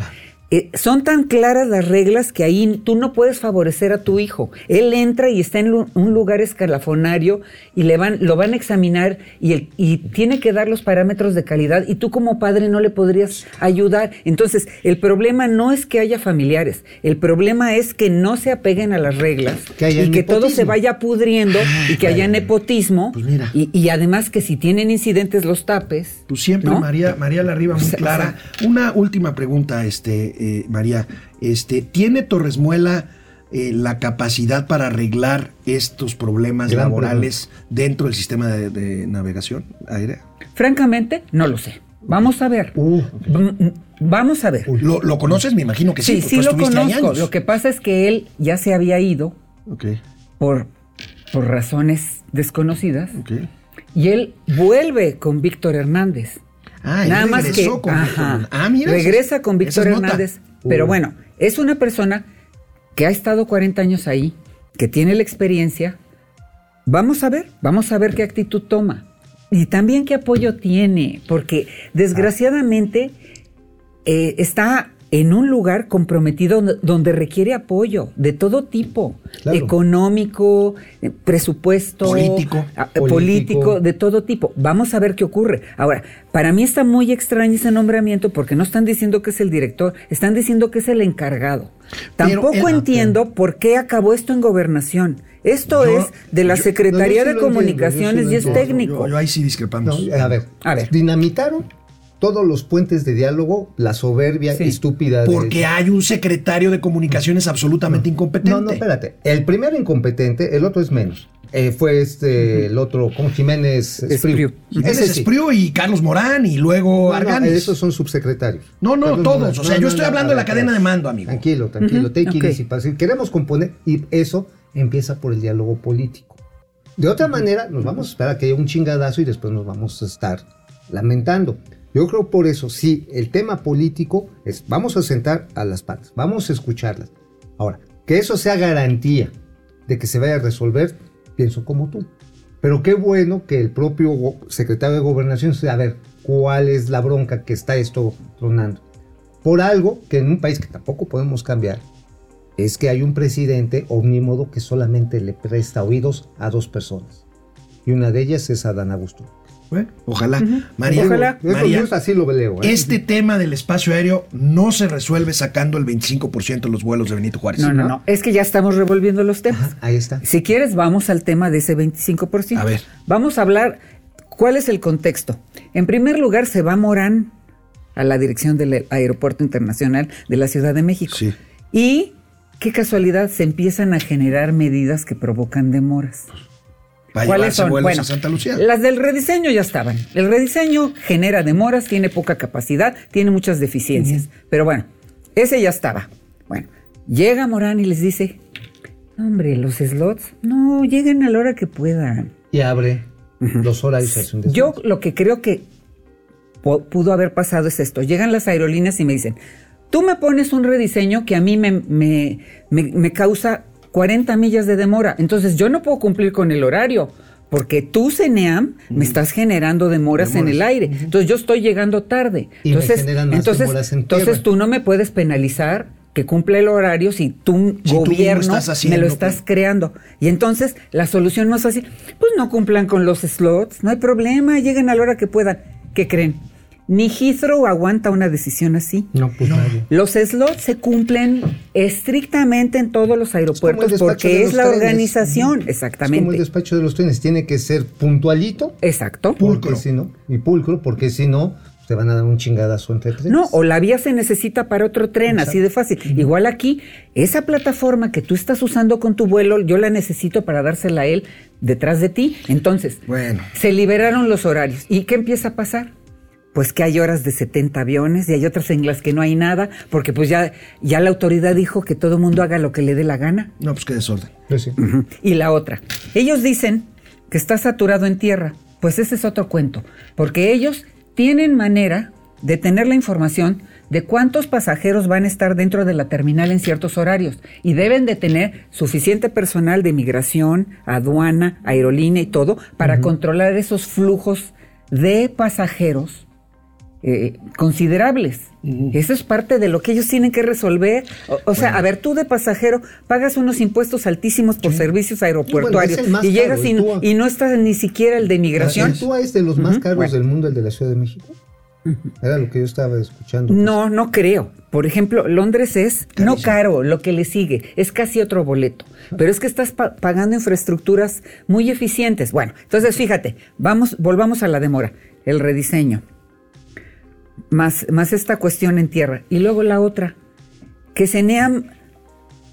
eh, son tan claras las reglas que ahí tú no puedes favorecer a tu hijo. Él entra y está en un lugar escalafonario y le van, lo van a examinar y, el- y tiene que dar los parámetros de calidad y tú como padre no le podrías ayudar. Entonces, el problema no es que haya familiares, el problema es que no se apeguen a las reglas Que y que todo se vaya pudriendo y que haya nepotismo Pues mira. y, y además que si tienen incidentes los tapes. Tú siempre, ¿no? María, María Larriba, muy O sea, clara. Una última pregunta, este, eh, María. Este, ¿Tiene Torres eh, la capacidad para arreglar estos problemas Gran laborales dentro del sistema de, de navegación aérea? Francamente, no lo sé. Vamos a ver. Uh, V- m- Vamos a ver. ¿Lo, lo conoces? Me imagino que sí. Sí, pues sí lo conozco. Lo que pasa es que él ya se había ido por, por razones desconocidas ok. y él vuelve con Víctor Hernández. Ah, él Nada más que con ajá. Ah, mira, regresa esa- con Víctor. Hernández. Pero Uy. bueno, es una persona que ha estado 40 años ahí, que tiene la experiencia. Vamos a ver, vamos a ver qué actitud toma. Y también qué apoyo tiene, porque desgraciadamente eh, está en un lugar comprometido donde- requiere apoyo de todo tipo, Claro. económico, eh, presupuesto, Político. ah, eh, Político. político, de todo tipo. Vamos a ver qué ocurre. Ahora, para mí está muy extraño ese nombramiento porque no están diciendo que es el director, están diciendo que es el encargado. Pero Tampoco el- entiendo por qué acabó esto en gobernación. Esto Yo- es de la yo- Secretaría no, yo sí de entiendo, Comunicaciones y es entiendo. técnico. Yo, yo ahí sí discrepamos. no, a ver, A ver. dinamitaron todos los puentes de diálogo, la soberbia Sí. estúpida. de- Porque hay un secretario de comunicaciones absolutamente incompetente. No, no, espérate. El primero incompetente, el otro es menos. Eh, fue este, el otro, como Jiménez Espriu. Espriu. Ese Ese es sí. Espriu y Carlos Morán y luego No, no, Arganis. esos son subsecretarios. No, no, Carlos todos. Morán. O sea, yo estoy hablando de la cadena de mando, amigo. Tranquilo, tranquilo. Take it ok. easy, para decir, Queremos componer y eso empieza por el diálogo político. De otra manera, nos vamos a esperar a que haya un chingadazo y después nos vamos a estar lamentando. Yo creo por eso, sí, el tema político es, vamos a sentar a las partes, vamos a escucharlas. Ahora, que eso sea garantía de que se vaya a resolver, pienso como tú. Pero qué bueno que el propio secretario de Gobernación se a ver cuál es la bronca que está esto tronando. Por algo que en un país que tampoco podemos cambiar, es que hay un presidente omnímodo que solamente le presta oídos a dos personas. Y una de ellas es Adán Augusto. Bueno, ojalá. María, Ojalá. María, yo así lo leo. ¿eh? este tema del espacio aéreo no se resuelve sacando el 25% de los vuelos de Benito Juárez. No, no, no. Es que ya estamos revolviendo los temas. Ajá, ahí está. Si quieres, vamos al tema de ese 25%. A ver. Vamos a hablar cuál es el contexto. En primer lugar, se va Morán a la dirección del Aeropuerto Internacional de la Ciudad de México. Sí. Y qué casualidad, se empiezan a generar medidas que provocan demoras. Para ¿Cuáles son? vuelos Bueno, a Santa Lucía. las del rediseño ya estaban. El rediseño genera demoras, tiene poca capacidad, tiene muchas deficiencias. Pero bueno, ese ya estaba. Bueno, llega Morán y les dice, "No, hombre, los slots, no, lleguen a la hora que puedan. Y abre los horarios. hace un Yo lo que creo que pudo haber pasado es esto. Llegan las aerolíneas y me dicen, tú me pones un rediseño que a mí me, me, me- me causa 40 millas de demora. Entonces yo no puedo cumplir con el horario. Porque tú, CENEAM, me estás generando demoras, en el aire. Entonces yo estoy llegando tarde. Y me entonces, generan más entonces, demoras en entonces tú no me puedes penalizar que cumpla el horario si tú, Si tú mismo gobierno, haciendo, me lo estás pues. creando. Y entonces la solución más fácil, pues no cumplan con los slots, no hay problema, lleguen a la hora que puedan. ¿Qué creen? Ni Heathrow aguanta una decisión así. No, pues nadie. Los slots se cumplen estrictamente en todos los aeropuertos porque es la trenes. organización, Es como el exactamente. despacho de los trenes. Tiene que ser puntualito. Exacto. Porque si no, y pulcro, porque si no, te van a dar un chingadazo entre trenes. No, o la vía se necesita para otro tren, así de fácil. Igual aquí, esa plataforma que tú estás usando con tu vuelo, yo la necesito para dársela a él detrás de ti. Entonces, Bueno. se liberaron los horarios. ¿Y qué empieza a pasar? Pues que hay horas de 70 aviones y hay otras en las que no hay nada, porque pues ya, ya la autoridad dijo que todo mundo haga lo que le dé la gana. No, pues qué desorden. Pues sí. Y la otra, ellos dicen que está saturado en tierra. Pues ese es otro cuento, porque ellos tienen manera de tener la información de cuántos pasajeros van a estar dentro de la terminal en ciertos horarios y deben de tener suficiente personal de migración, aduana, aerolínea y todo para controlar esos flujos de pasajeros eh, considerables. Eso es parte de lo que ellos tienen que resolver. O, o sea, a ver, tú de pasajero pagas unos impuestos altísimos por servicios aeroportuarios más y llegas caro, y, no- y estás ni siquiera el de migración. ¿El TUA es de los más caros bueno. del mundo, el de la Ciudad de México? Era lo que yo estaba escuchando. No, no creo. Por ejemplo, Londres es no caro, lo que le sigue, es casi otro boleto. Pero es que estás pa- pagando infraestructuras muy eficientes. Bueno, entonces fíjate, vamos, volvamos a la demora, el rediseño. Más, más esta cuestión en tierra. Y luego la otra, que CENEAM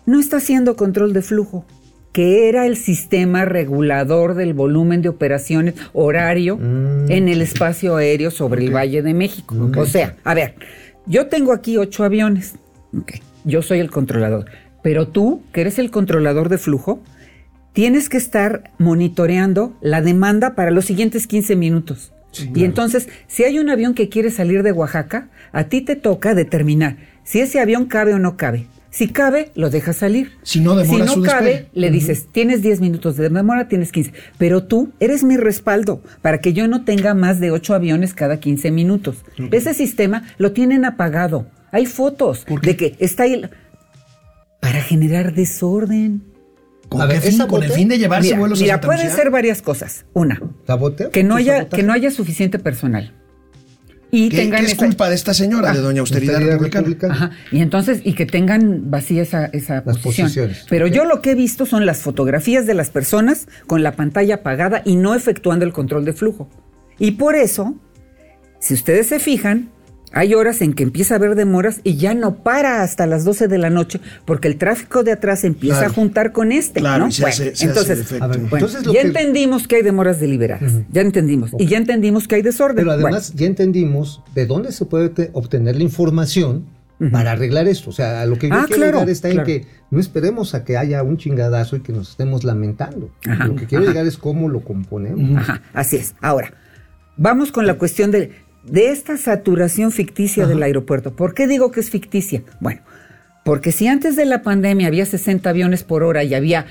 no está haciendo control de flujo, que era el sistema regulador del volumen de operaciones horario en el espacio aéreo sobre el Valle de México. O sea, a ver, yo tengo aquí ocho aviones, yo soy el controlador, pero tú, que eres el controlador de flujo, tienes que estar monitoreando la demanda para los siguientes 15 minutos. Y entonces, si hay un avión que quiere salir de Oaxaca, a ti te toca determinar si ese avión cabe o no cabe. Si cabe, lo dejas salir. Si no, demora Si su no cabe, despegue. le dices, tienes 10 minutos de demora, tienes 15. Pero tú eres mi respaldo para que yo no tenga más de 8 aviones cada 15 minutos. Ese sistema lo tienen apagado. Hay fotos de que está ahí para generar desorden. ¿Con A ver, fin? ¿es Con el fin de llevarse Mira, vuelos a mira Santa puede Lucía? ser varias cosas. Una, ¿Saboteo? que no ¿Tu haya sabotaje? que no haya suficiente personal. Y ¿Qué, tengan qué es esa- culpa de esta señora, de doña Austeridad, Austeridad Republicana? republicana. Ajá. Y entonces, y que tengan vacía esa, esa Las posición. posiciones. Pero yo lo que he visto son las fotografías de las personas con la pantalla apagada y no efectuando el control de flujo. Y por eso, si ustedes se fijan, hay horas en que empieza a haber demoras y ya no para hasta las 12 de la noche porque el tráfico de atrás empieza Claro. a juntar con este. Claro, ¿no? y se Bueno, hace- se hace entonces, el efecto. A ver, bueno, entonces lo ya que- entendimos que hay demoras deliberadas. Ya entendimos. Y ya entendimos que hay desorden. Pero Bueno, además ya entendimos de dónde se puede te- obtener la información para arreglar esto. O sea, a lo que yo Ah, quiero claro, llegar está claro. en que no esperemos a que haya un chingadazo y que nos estemos lamentando. Ajá, lo que quiero ajá. llegar es cómo lo componemos. Ajá, así es. Ahora, vamos con la cuestión de, de esta saturación ficticia del aeropuerto. ¿Por qué digo que es ficticia? Bueno, porque si antes de la pandemia había 60 aviones por hora y había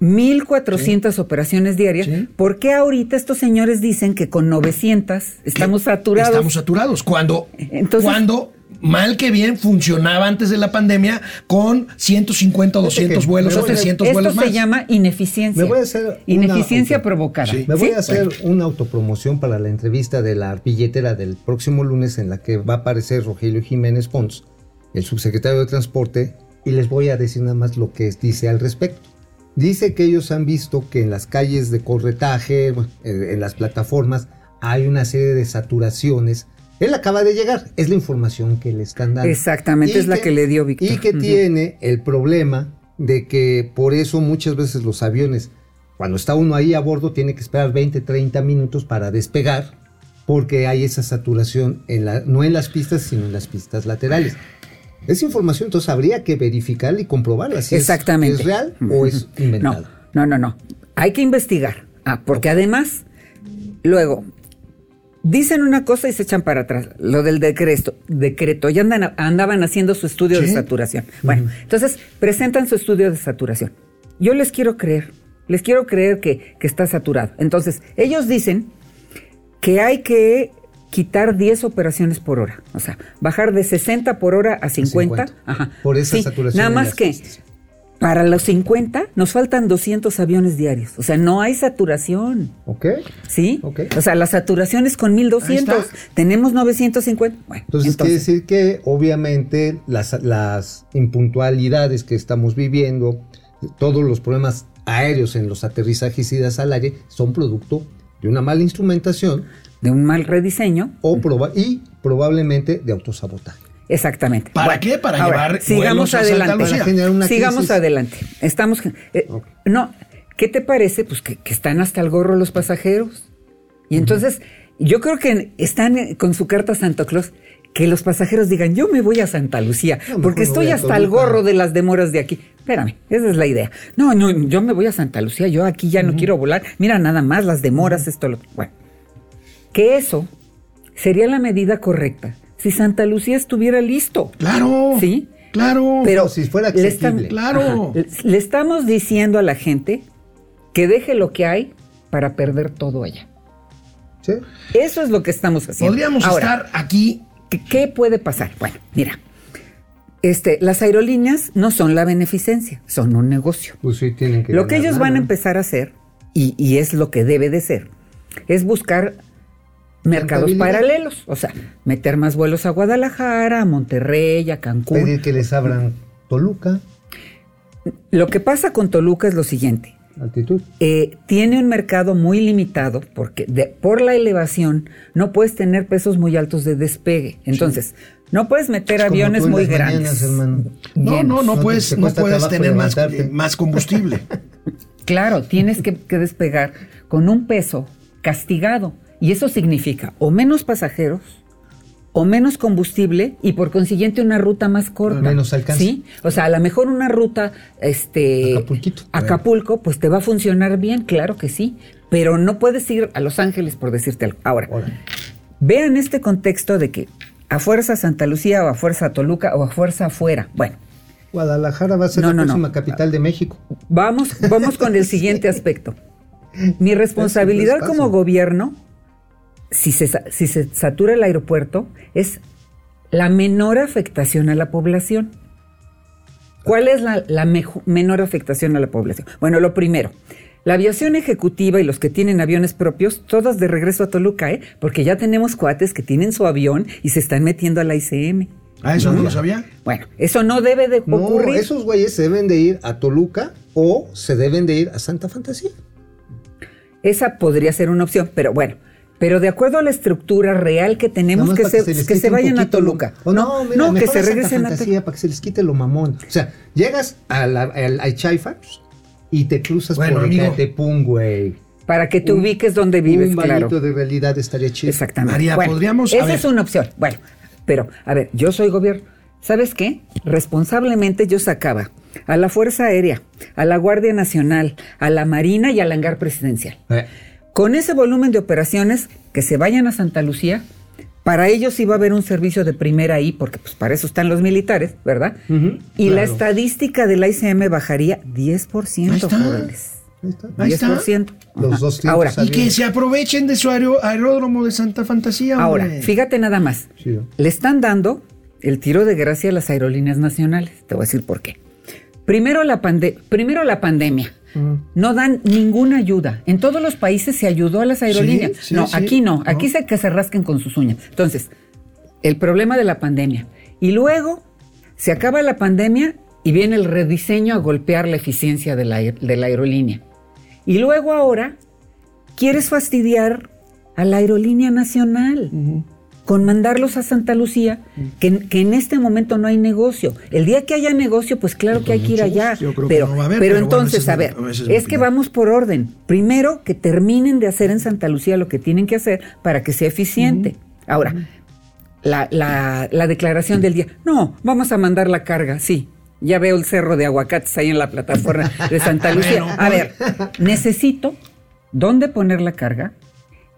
1.400 operaciones diarias, Sí. ¿por qué ahorita estos señores dicen que con 900 estamos saturados? Estamos saturados. Cuando, Entonces- cuando mal que bien funcionaba antes de la pandemia con 150 o 200 que vuelos o voy a- 300 Esto vuelos se más. llama ineficiencia. Me voy a hacer ineficiencia provocada. Sí. Me voy ¿Sí? a hacer una autopromoción para la entrevista de la billetera del próximo lunes en la que va a aparecer Rogelio Jiménez Pons, el subsecretario de Transporte, y les voy a decir nada más lo que dice al respecto. Dice que ellos han visto que en las calles de corretaje, en las plataformas, hay una serie de saturaciones. Él acaba de llegar, es la información que le están dando. Exactamente, Y es la que le dio Víctor. Y que tiene el problema de que por eso muchas veces los aviones, cuando está uno ahí a bordo, tiene que esperar 20, 30 minutos para despegar, porque hay esa saturación, en la, no en las pistas, sino en las pistas laterales. Esa información entonces habría que verificarla y comprobarla si es- Exactamente. es, real o es inventado. No, no, no, no. Hay que investigar. Ah, porque además, luego, dicen una cosa y se echan para atrás. Lo del decreto. decreto ya andan, andaban haciendo su estudio de saturación. Bueno, entonces presentan su estudio de saturación. Yo les quiero creer. Les quiero creer que, que está saturado. Entonces, ellos dicen que hay que quitar 10 operaciones por hora. O sea, bajar de 60 por hora a 50. 50. Ajá. Por esa Sí, saturación Nada más que. Para los 50 nos faltan 200 aviones diarios. O sea, no hay saturación. ¿Ok? ¿Sí? Ok. O sea, la saturación es con 1200. Ahí está. Tenemos 950. Bueno, Entonces, quiere decir que obviamente las, las impuntualidades que estamos viviendo, todos los problemas aéreos en los aterrizajes y al aire son producto de una mala instrumentación de un mal rediseño. o proba- y probablemente de autosabotaje. Exactamente. ¿Para qué? Para llevar sigamos a Santa adelante. Lucía. Una sigamos adelante. Estamos. eh, No, ¿qué te parece? Pues que, que están hasta el gorro los pasajeros. Y entonces, yo creo que están eh, con su carta a Santa Claus. Que los pasajeros digan, yo me voy a Santa Lucía, porque estoy a hasta el gorro de las demoras de aquí. Espérame, esa es la idea. No, no, yo me voy a Santa Lucía, yo aquí ya no quiero volar. Mira nada más las demoras, esto, lo Bueno, que eso sería la medida correcta si Santa Lucía estuviera listo. Claro. ¿Sí? Claro. Pero si fuera le, accesible. Claro. le, le estamos diciendo a la gente que deje lo que hay para perder todo allá. Sí. Eso es lo que estamos haciendo. Podríamos Ahora, estar aquí. ¿qué, puede pasar? Bueno, mira. Este, las aerolíneas no son la beneficencia, son un negocio. Pues sí, tienen que Lo que ellos van a empezar a hacer, y, y es lo que debe de ser, es buscar mercados paralelos. O sea, meter más vuelos a Guadalajara, a Monterrey, a Cancún. Pedir que les abran Toluca, Lo que pasa con Toluca es lo siguiente. altitud. eh, tiene un mercado muy limitado porque de- por la elevación no puedes tener pesos muy altos de despegue. Entonces, no puedes meter como aviones muy grandes. mañanas. No, no, no No, puedes, te no puedes tener más, combustible. Claro, tienes que, que despegar con un peso castigado. Y eso significa o menos pasajeros, o menos combustible, y por consiguiente una ruta más corta. Menos alcance. ¿Sí? O sea, a lo mejor una ruta, este. Acapulquito. Acapulco, pues te va a funcionar bien, claro que sí. Pero no puedes ir a Los Ángeles por decirte algo. Ahora, vean este contexto de que a fuerza Santa Lucía, o a fuerza Toluca, o a fuerza afuera. Bueno, Guadalajara va a ser No, la no, no. próxima capital de México. Vamos, vamos con el siguiente aspecto. Mi responsabilidad Es- no es como gobierno, si se, si se satura el aeropuerto, es la menor afectación a la población. ¿Cuál es la, la mejo- menor afectación a la población? Bueno, lo primero, la aviación ejecutiva y los que tienen aviones propios, todas de regreso a Toluca, ¿eh? porque ya tenemos cuates que tienen su avión y se están metiendo a la ICM. ¿A eso no lo sabía? Bueno, eso no debe de No, ocurrir. esos güeyes se deben de ir a Toluca o se deben de ir a Santa Fantasía. Esa podría ser una opción, pero bueno. Pero de acuerdo a la estructura real que tenemos, que se, para les que se vayan a poquito lo- Toluca. O no, mira, que mejor se regresen a Fantasía para que se les quite lo mamón. O sea, llegas a la, al, al Chaifa y te cruzas Bueno, por amigo. Ecatepún, güey. Para que te Un- ubiques donde vives, Un claro. de realidad estaría chido. Exactamente. María, Bueno, podríamos- Esa es una opción. Bueno, pero, a ver, yo soy gobierno. ¿Sabes qué? Responsablemente yo sacaba a la Fuerza Aérea, a la Guardia Nacional, a la Marina y al hangar presidencial. Eh, Con ese volumen de operaciones, que se vayan a Santa Lucía, para ellos sí va a haber un servicio de primera ahí, porque pues para eso están los militares, ¿verdad? Y la estadística de la ICM bajaría 10%, Ahí está. jóvenes. ahí está. Ahí está. 10%. Los. 200 Ahora, Y que se aprovechen de su aeródromo de Santa Fantasía. ahora, fíjate nada más. Le están dando el tiro de gracia a las aerolíneas nacionales. Te voy a decir por qué. Primero la, pande- primero la pandemia. No dan ninguna ayuda. En todos los países se ayudó a las aerolíneas. Sí, sí, no, sí. aquí no. No. Aquí se que se rasquen con sus uñas. Entonces, el problema de la pandemia. Y luego se acaba la pandemia y viene el rediseño a golpear la eficiencia de la, aer- de la aerolínea. Y luego ahora quieres fastidiar a la aerolínea nacional con mandarlos a Santa Lucía, que, que en este momento no hay negocio. El día que haya negocio, pues claro que hay que ir allá. Yo creo que Pero, no va a haber, pero pero entonces, a ver, es que vamos por orden. Primero, que terminen de hacer en Santa Lucía lo que tienen que hacer para que sea eficiente. Ahora, la, la- la declaración del día. No, vamos a mandar la carga, sí. Ya veo el cerro de aguacates ahí en la plataforma de Santa Lucía. Bueno, a ver, necesito dónde poner la carga.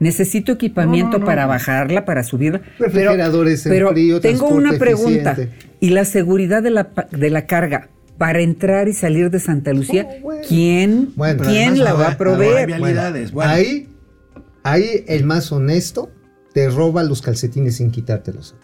Necesito equipamiento No, no, no. para bajarla, para subirla. Refrigeradores en pero frío, tengo una pregunta. eficiente. ¿Y la seguridad de la, pa- de la carga para entrar y salir de Santa Lucía? Oh, bueno. ¿Quién, Bueno, ¿quién la va a proveer? no hay vialidades. Bueno. Ahí, ahí el más honesto te roba los calcetines sin quitártelos.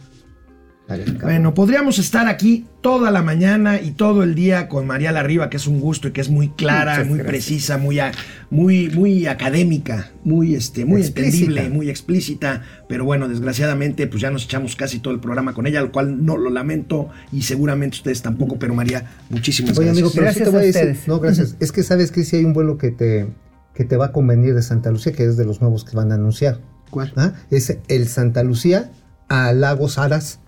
Bueno, podríamos estar aquí toda la mañana y todo el día con María Larriba, que es un gusto y que es muy clara, Muchas muy gracias. precisa, muy, a- muy, muy académica, muy, este, muy Explícita. entendible, muy explícita. Pero bueno, desgraciadamente, pues ya nos echamos casi todo el programa con ella, lo cual no lo lamento y seguramente ustedes tampoco. Pero María, muchísimas Oye, gracias. amigo, pero sí Gracias te voy a a decir. ustedes. No, gracias. es que sabes que si hay un vuelo que te, que te va a convenir de Santa Lucía, que es de los nuevos que van a anunciar. ¿Cuál? ¿Ah? Es el Santa Lucía a Lagos Aras.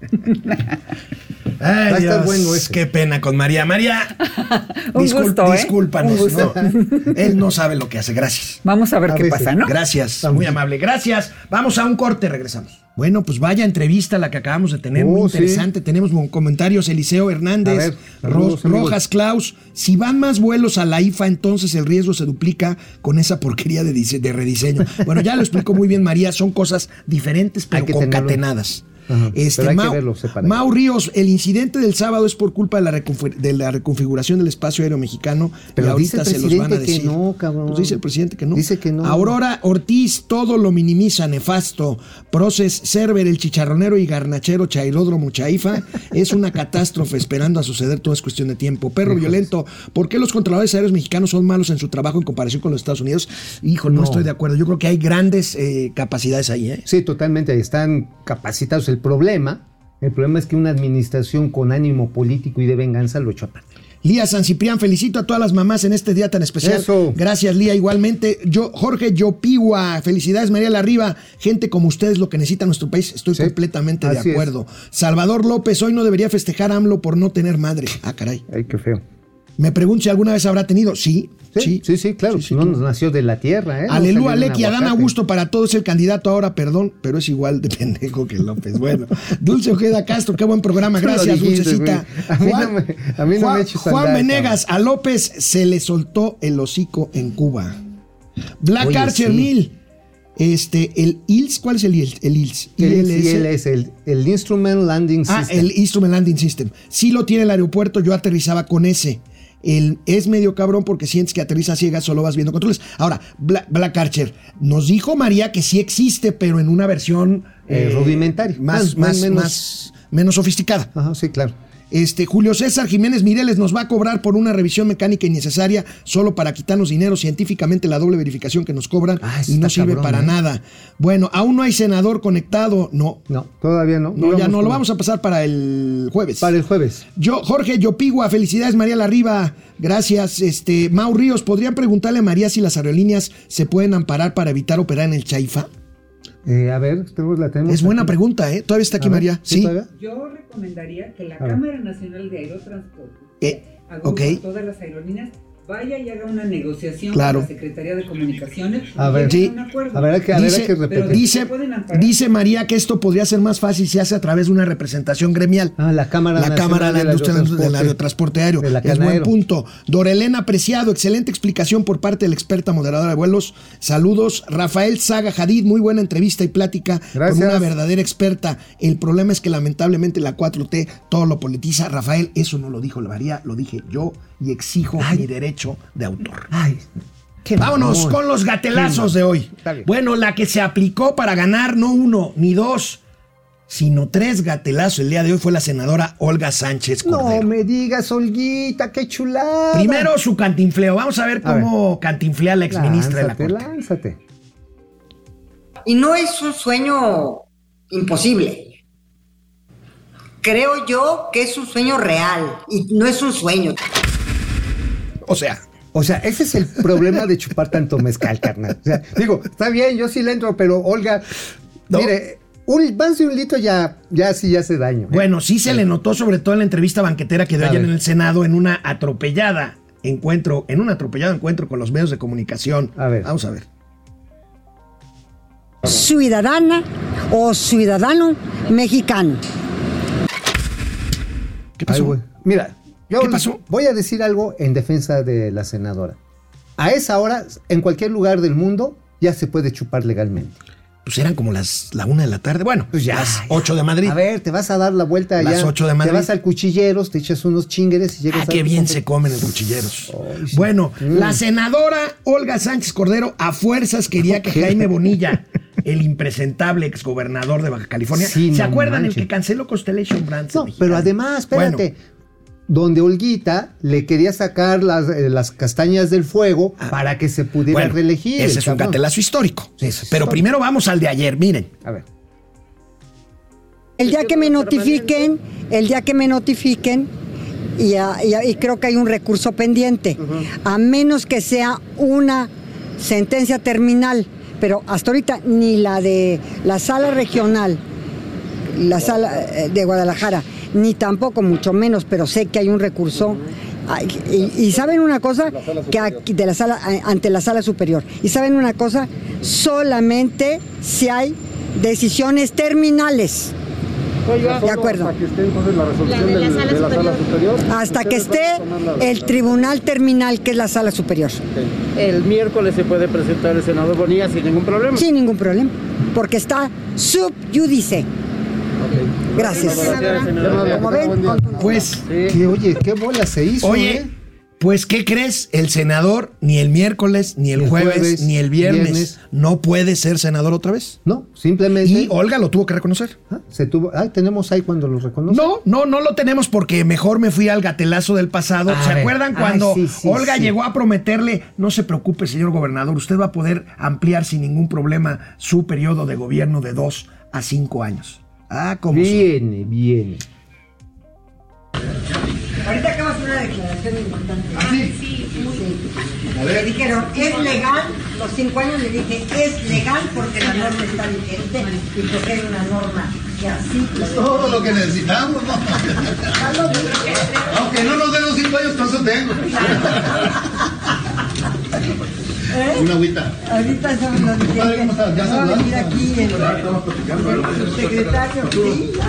Ay, Dios, bueno ese. qué pena con María. María, Un discul- gusto, ¿eh? discúlpanos. Un gusto. no, él no sabe lo que hace. Gracias. Vamos a ver A qué veces. pasa, ¿no? Gracias, Vamos. muy amable. Gracias. Vamos a un corte, regresamos. Bueno, pues vaya entrevista la que acabamos de tener, Oh, muy sí. interesante. Tenemos mon- comentarios, Eliseo Hernández, A ver, Ro- saludos, amigos. Rojas Klaus. Si van más vuelos a la IFA, entonces el riesgo se duplica con esa porquería de, dise- de rediseño. Bueno, ya lo explicó muy bien María, son cosas diferentes, Hay pero que tenerlo. concatenadas. Ajá, Este, Mau, verlo. Mau Ríos, el incidente del sábado es por culpa de la, reconfig- de la reconfiguración del espacio aéreo mexicano. Pero y ahorita dice el se los van a presidente que decir. no, cabrón. Pues dice el presidente que no. Dice que no. Aurora Ortiz, todo lo minimiza, nefasto. Proces, Cerver, el chicharronero y garnachero Chairódromo Chaifa. es una catástrofe esperando a suceder, todo es cuestión de tiempo. Perro violento, ¿por qué los controladores aéreos mexicanos son malos en su trabajo en comparación con los Estados Unidos? Hijo, no, No. estoy de acuerdo. Yo creo que hay grandes eh, capacidades ahí, ¿eh? Sí, totalmente, están capacitados. El problema, el problema es que una administración con ánimo político y de venganza lo echó aparte. Lía San Ciprián, felicito a todas las mamás en este día tan especial. Eso. Gracias, Lía, igualmente. Yo, Jorge Yopiwa, felicidades, María Arriba. Gente como ustedes, lo que necesita nuestro país. Estoy Sí, completamente de es. acuerdo. Salvador López, hoy no debería festejar AMLO por no tener madre. Ah, caray. Ay, qué feo. Me pregunto si alguna vez habrá tenido. Sí, Sí, sí, sí, claro. Sí, sí, no claro. nació de la tierra, ¿eh? De un Lequi, Adán. Augusto para todos el candidato ahora, perdón, pero es igual de pendejo que López. Bueno, Dulce Ojeda Castro, qué buen programa, gracias, dijiste, Dulcecita. A mí no me- a mí no Juan, me eches a Juan andar, Venegas, a López se le soltó el hocico en Cuba. Black Oye, Archer. Mill, este, el ILS, ¿cuál es el ILS? El ILS. El ILS. El, el Instrument Landing Ah, System. el Instrument Landing System. Sí lo tiene el aeropuerto, yo aterrizaba con ese. El, es medio cabrón porque sientes que aterriza ciegas, solo vas viendo controles. Ahora, Bla- Black Archer, nos dijo María que sí existe, pero en una versión Eh, rudimentaria. Más, Más- más, menos- más- menos sofisticada. Ajá, sí, claro. Este, Julio César Jiménez Mireles nos va a cobrar por una revisión mecánica innecesaria solo para quitarnos dinero. Científicamente, la doble verificación que nos cobran Ah, y no está sirve cabrón, para ¿eh? nada. Bueno, aún no hay senador conectado. No, No, todavía no. no, ya no, lo vamos a pasar para el jueves. Para el jueves. Yo, Jorge Yopigua, felicidades María Larriba, gracias. Este, Mau Ríos, ¿podrían preguntarle a María si las aerolíneas se pueden amparar para evitar operar en el Chaifa? Eh, a ver, tenemos- la tenemos. Es buena aquí. pregunta, ¿eh? ¿Todavía está aquí ver, María? ¿sí Sí. todavía? Yo recomendaría que la. Cámara Nacional de Aerotransporte Eh, agrupa ok. a todas las aerolíneas, vaya y haga una negociación Claro. con la Secretaría de Comunicaciones A ver. Sí. a un acuerdo. A ver, que, a ver, Dice- hay que. Dice, dice María que esto podría ser más fácil si hace a través de una representación gremial. Ah, la Cámara la Cámara de la Industria del Aerotransporte. Aerotransporte Aéreo. De es buen punto. Dorelena Preciado, excelente explicación por parte de la experta moderadora de vuelos. Saludos. Rafael Saga Hadid, muy buena entrevista y plática Gracias. con una verdadera experta. El problema es que lamentablemente la 4T todo lo politiza. Rafael, eso no lo dijo la María, lo dije yo y exijo mi derecho de autor. Ay, qué Vámonos mamón. con los gatelazos de hoy. Bueno, la que se aplicó para ganar no uno ni dos, sino tres gatelazos el día de hoy fue la senadora Olga Sánchez No Cordero. me digas, Olguita, qué chulada. Primero su cantinfleo. Vamos a ver A cómo cantinflea la exministra de la lánzate, Corte. lánzate. Y no es un sueño imposible. Creo yo que es un sueño real y no es un sueño. O sea, O sea, ese es el problema de chupar tanto mezcal, carnal. O sea, digo, está bien, yo sí le entro, pero Olga, No. mire, un, más de un litro ya, ya sí hace daño. ¿eh? bueno, sí se le notó sobre todo en la entrevista banquetera que dio ayer en el Senado en una atropellada encuentro, en un atropellado encuentro con los medios de comunicación. A ver. Vamos a ver. ciudadana o ciudadano mexicano. ¿Qué Ay, pasó? güey. Mira, yo ¿Qué pasó? voy a decir algo en defensa de la senadora. A esa hora, en cualquier lugar del mundo, ya se puede chupar legalmente. pues eran como las la una de la tarde. Bueno, Pues ya, las ya. 8 de Madrid. A ver, te vas a dar la vuelta Las allá. ocho de Madrid. Te vas al cuchilleros, te echas unos chingueres y llegas Ah, a qué bien se comen en cuchilleros. Sí. Bueno, Mm. la senadora Olga Sánchez Cordero a fuerzas quería que. Jaime Bonilla, el impresentable exgobernador de Baja California, Sí, ¿se no acuerdan el que canceló Constellation Brands? No, pero además, espérate. Donde Olguita le quería sacar las, eh, las castañas del fuego para que se pudiera Ah. Bueno, reelegir. Ese es un cabrón. gatelazo histórico. Sí, es Pero histórico. primero vamos al de ayer, miren. A ver. El día que me notifiquen, el día que me notifiquen, y, a- y a- y creo que hay un recurso pendiente, a menos que sea una sentencia terminal, pero hasta ahorita ni la de la sala regional, la sala eh, de Guadalajara, ni tampoco, mucho menos, pero sé que hay un recurso. Y, y saben una cosa que aquí- de la sala eh, ante la sala superior. Y saben una cosa, solamente si hay decisiones terminales. De acuerdo. Hasta que esté el tribunal terminal, que es la sala superior. El miércoles se puede presentar el senador Bonilla sin ningún problema. Sin ningún problema. Porque está subjudice. Gracias. Como ven, Pues, Que, oye, qué bola se hizo, oye, ¿eh? pues, ¿qué crees? El senador ni el miércoles, ni el, El jueves, jueves, ni el viernes, viernes. no puede ser senador otra vez. No, simplemente. Y Olga lo tuvo que reconocer. Ah, se tuvo. Ay, tenemos ahí cuando los reconoce. No, no, no lo tenemos porque mejor me fui al gatelazo del pasado. A ¿Se ver. acuerdan Ay, cuando sí, sí, Olga sí. llegó a prometerle, no se preocupe, señor gobernador, usted va a poder ampliar sin ningún problema su periodo de gobierno de dos a cinco años? Ah, como Viene, viene. Ahorita acabas de una declaración importante. ¿Ah, sí? Me dijeron, es legal, los cinco años le dije, es legal porque la norma está vigente y porque hay una norma que así lo Todo lo que necesitamos, ¿no? Aunque no nos den los cinco años, todo eso tengo. ¿Eh? Una agüita. Ahorita estamos Padre, ¿cómo estás? ¿Ya va a saludaste? venir aquí el, Estamos platicando, el secretario.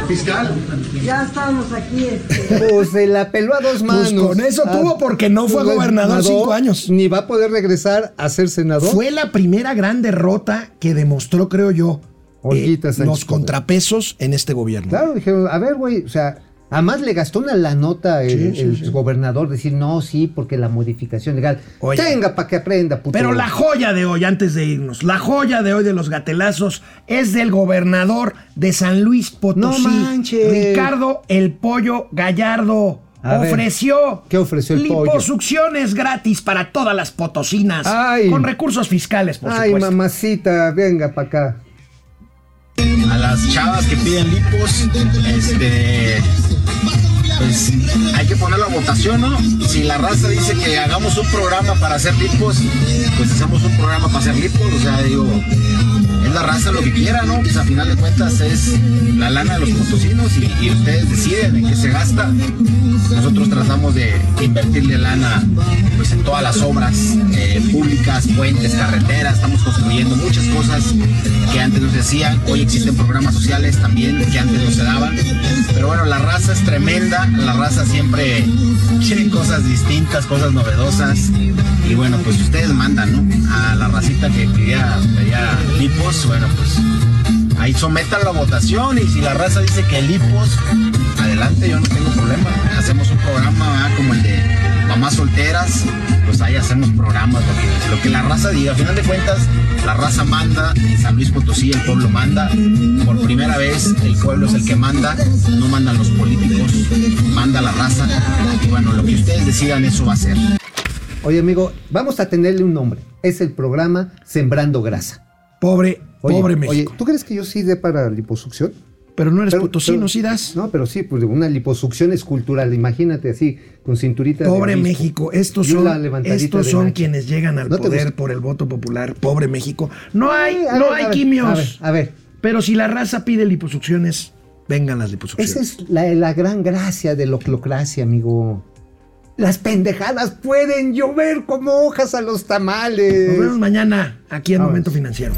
Fiscal. ya estábamos aquí. Este, Pues se la peló a dos manos. Pues con eso tuvo, porque no fue gobernador cinco años. Ni va a poder regresar a ser senador. Fue la primera gran derrota que demostró, creo yo, eh, los contrapesos en este gobierno. Claro, dijeron, a ver, güey, o sea, además le gastó una la nota el, Sí, sí, el sí. gobernador, decir, no, sí, porque la modificación legal. Oye. Tenga para que aprenda, puto. Pero la joya de hoy, antes de irnos, la joya de hoy de los gatelazos es del gobernador de San Luis Potosí, No manches. Ricardo El Pollo Gallardo. A ver, ofreció, ¿qué ofreció el pollo? liposucciones gratis para todas las potosinas, Ay. con recursos fiscales, por Ay, supuesto. mamacita, venga para acá. a las chavas que piden lipos, este, pues hay que ponerlo a votación, ¿no? Si la raza dice que hagamos un programa para hacer lipos, pues hacemos un programa para hacer lipos, o sea, digo, la raza lo que quiera, ¿no? Pues a final de cuentas es la lana de los potosinos y, ustedes deciden en qué se gasta. Nosotros tratamos de invertirle lana pues en todas las obras eh, públicas, puentes, carreteras, estamos construyendo muchas cosas que antes no se hacían, hoy existen programas sociales también que antes no se daban, pero bueno, la raza es tremenda, la raza siempre quiere cosas distintas, cosas novedosas y bueno, pues ustedes mandan, ¿no? A la racita que pedía, pedía bueno, pues ahí sometan la votación y si la raza dice que lipos, adelante, yo no tengo problema. Hacemos un programa ¿verdad? como el de mamás solteras, pues ahí hacemos programas, lo que, lo que la raza diga. A final de cuentas, la raza manda, en San Luis Potosí el pueblo manda. Por primera vez el pueblo es el que manda, no mandan los políticos, manda la raza. Y bueno, lo que ustedes decidan, eso va a ser. Oye, amigo, vamos a tenerle un nombre. Es el programa Sembrando Grasa. Pobre, Oye, pobre oye, México. ¿tú crees que yo sí dé para liposucción? pero no eres Pero- potosino, pero- sí das. No, pero sí, pues una liposucción escultural, imagínate así, con cinturita Pobre. México, estos son, estos son quienes llegan al ¿No te poder por el voto popular. Pobre México. No hay, Ay, no ver, hay a quimios. a ver, a ver. Pero si la raza pide liposucciones, vengan las liposucciones. Esa es la, la gran gracia de la oclocracia, amigo. Las pendejadas pueden llover como hojas a los tamales. Nos vemos mañana aquí en. Momento Financiero.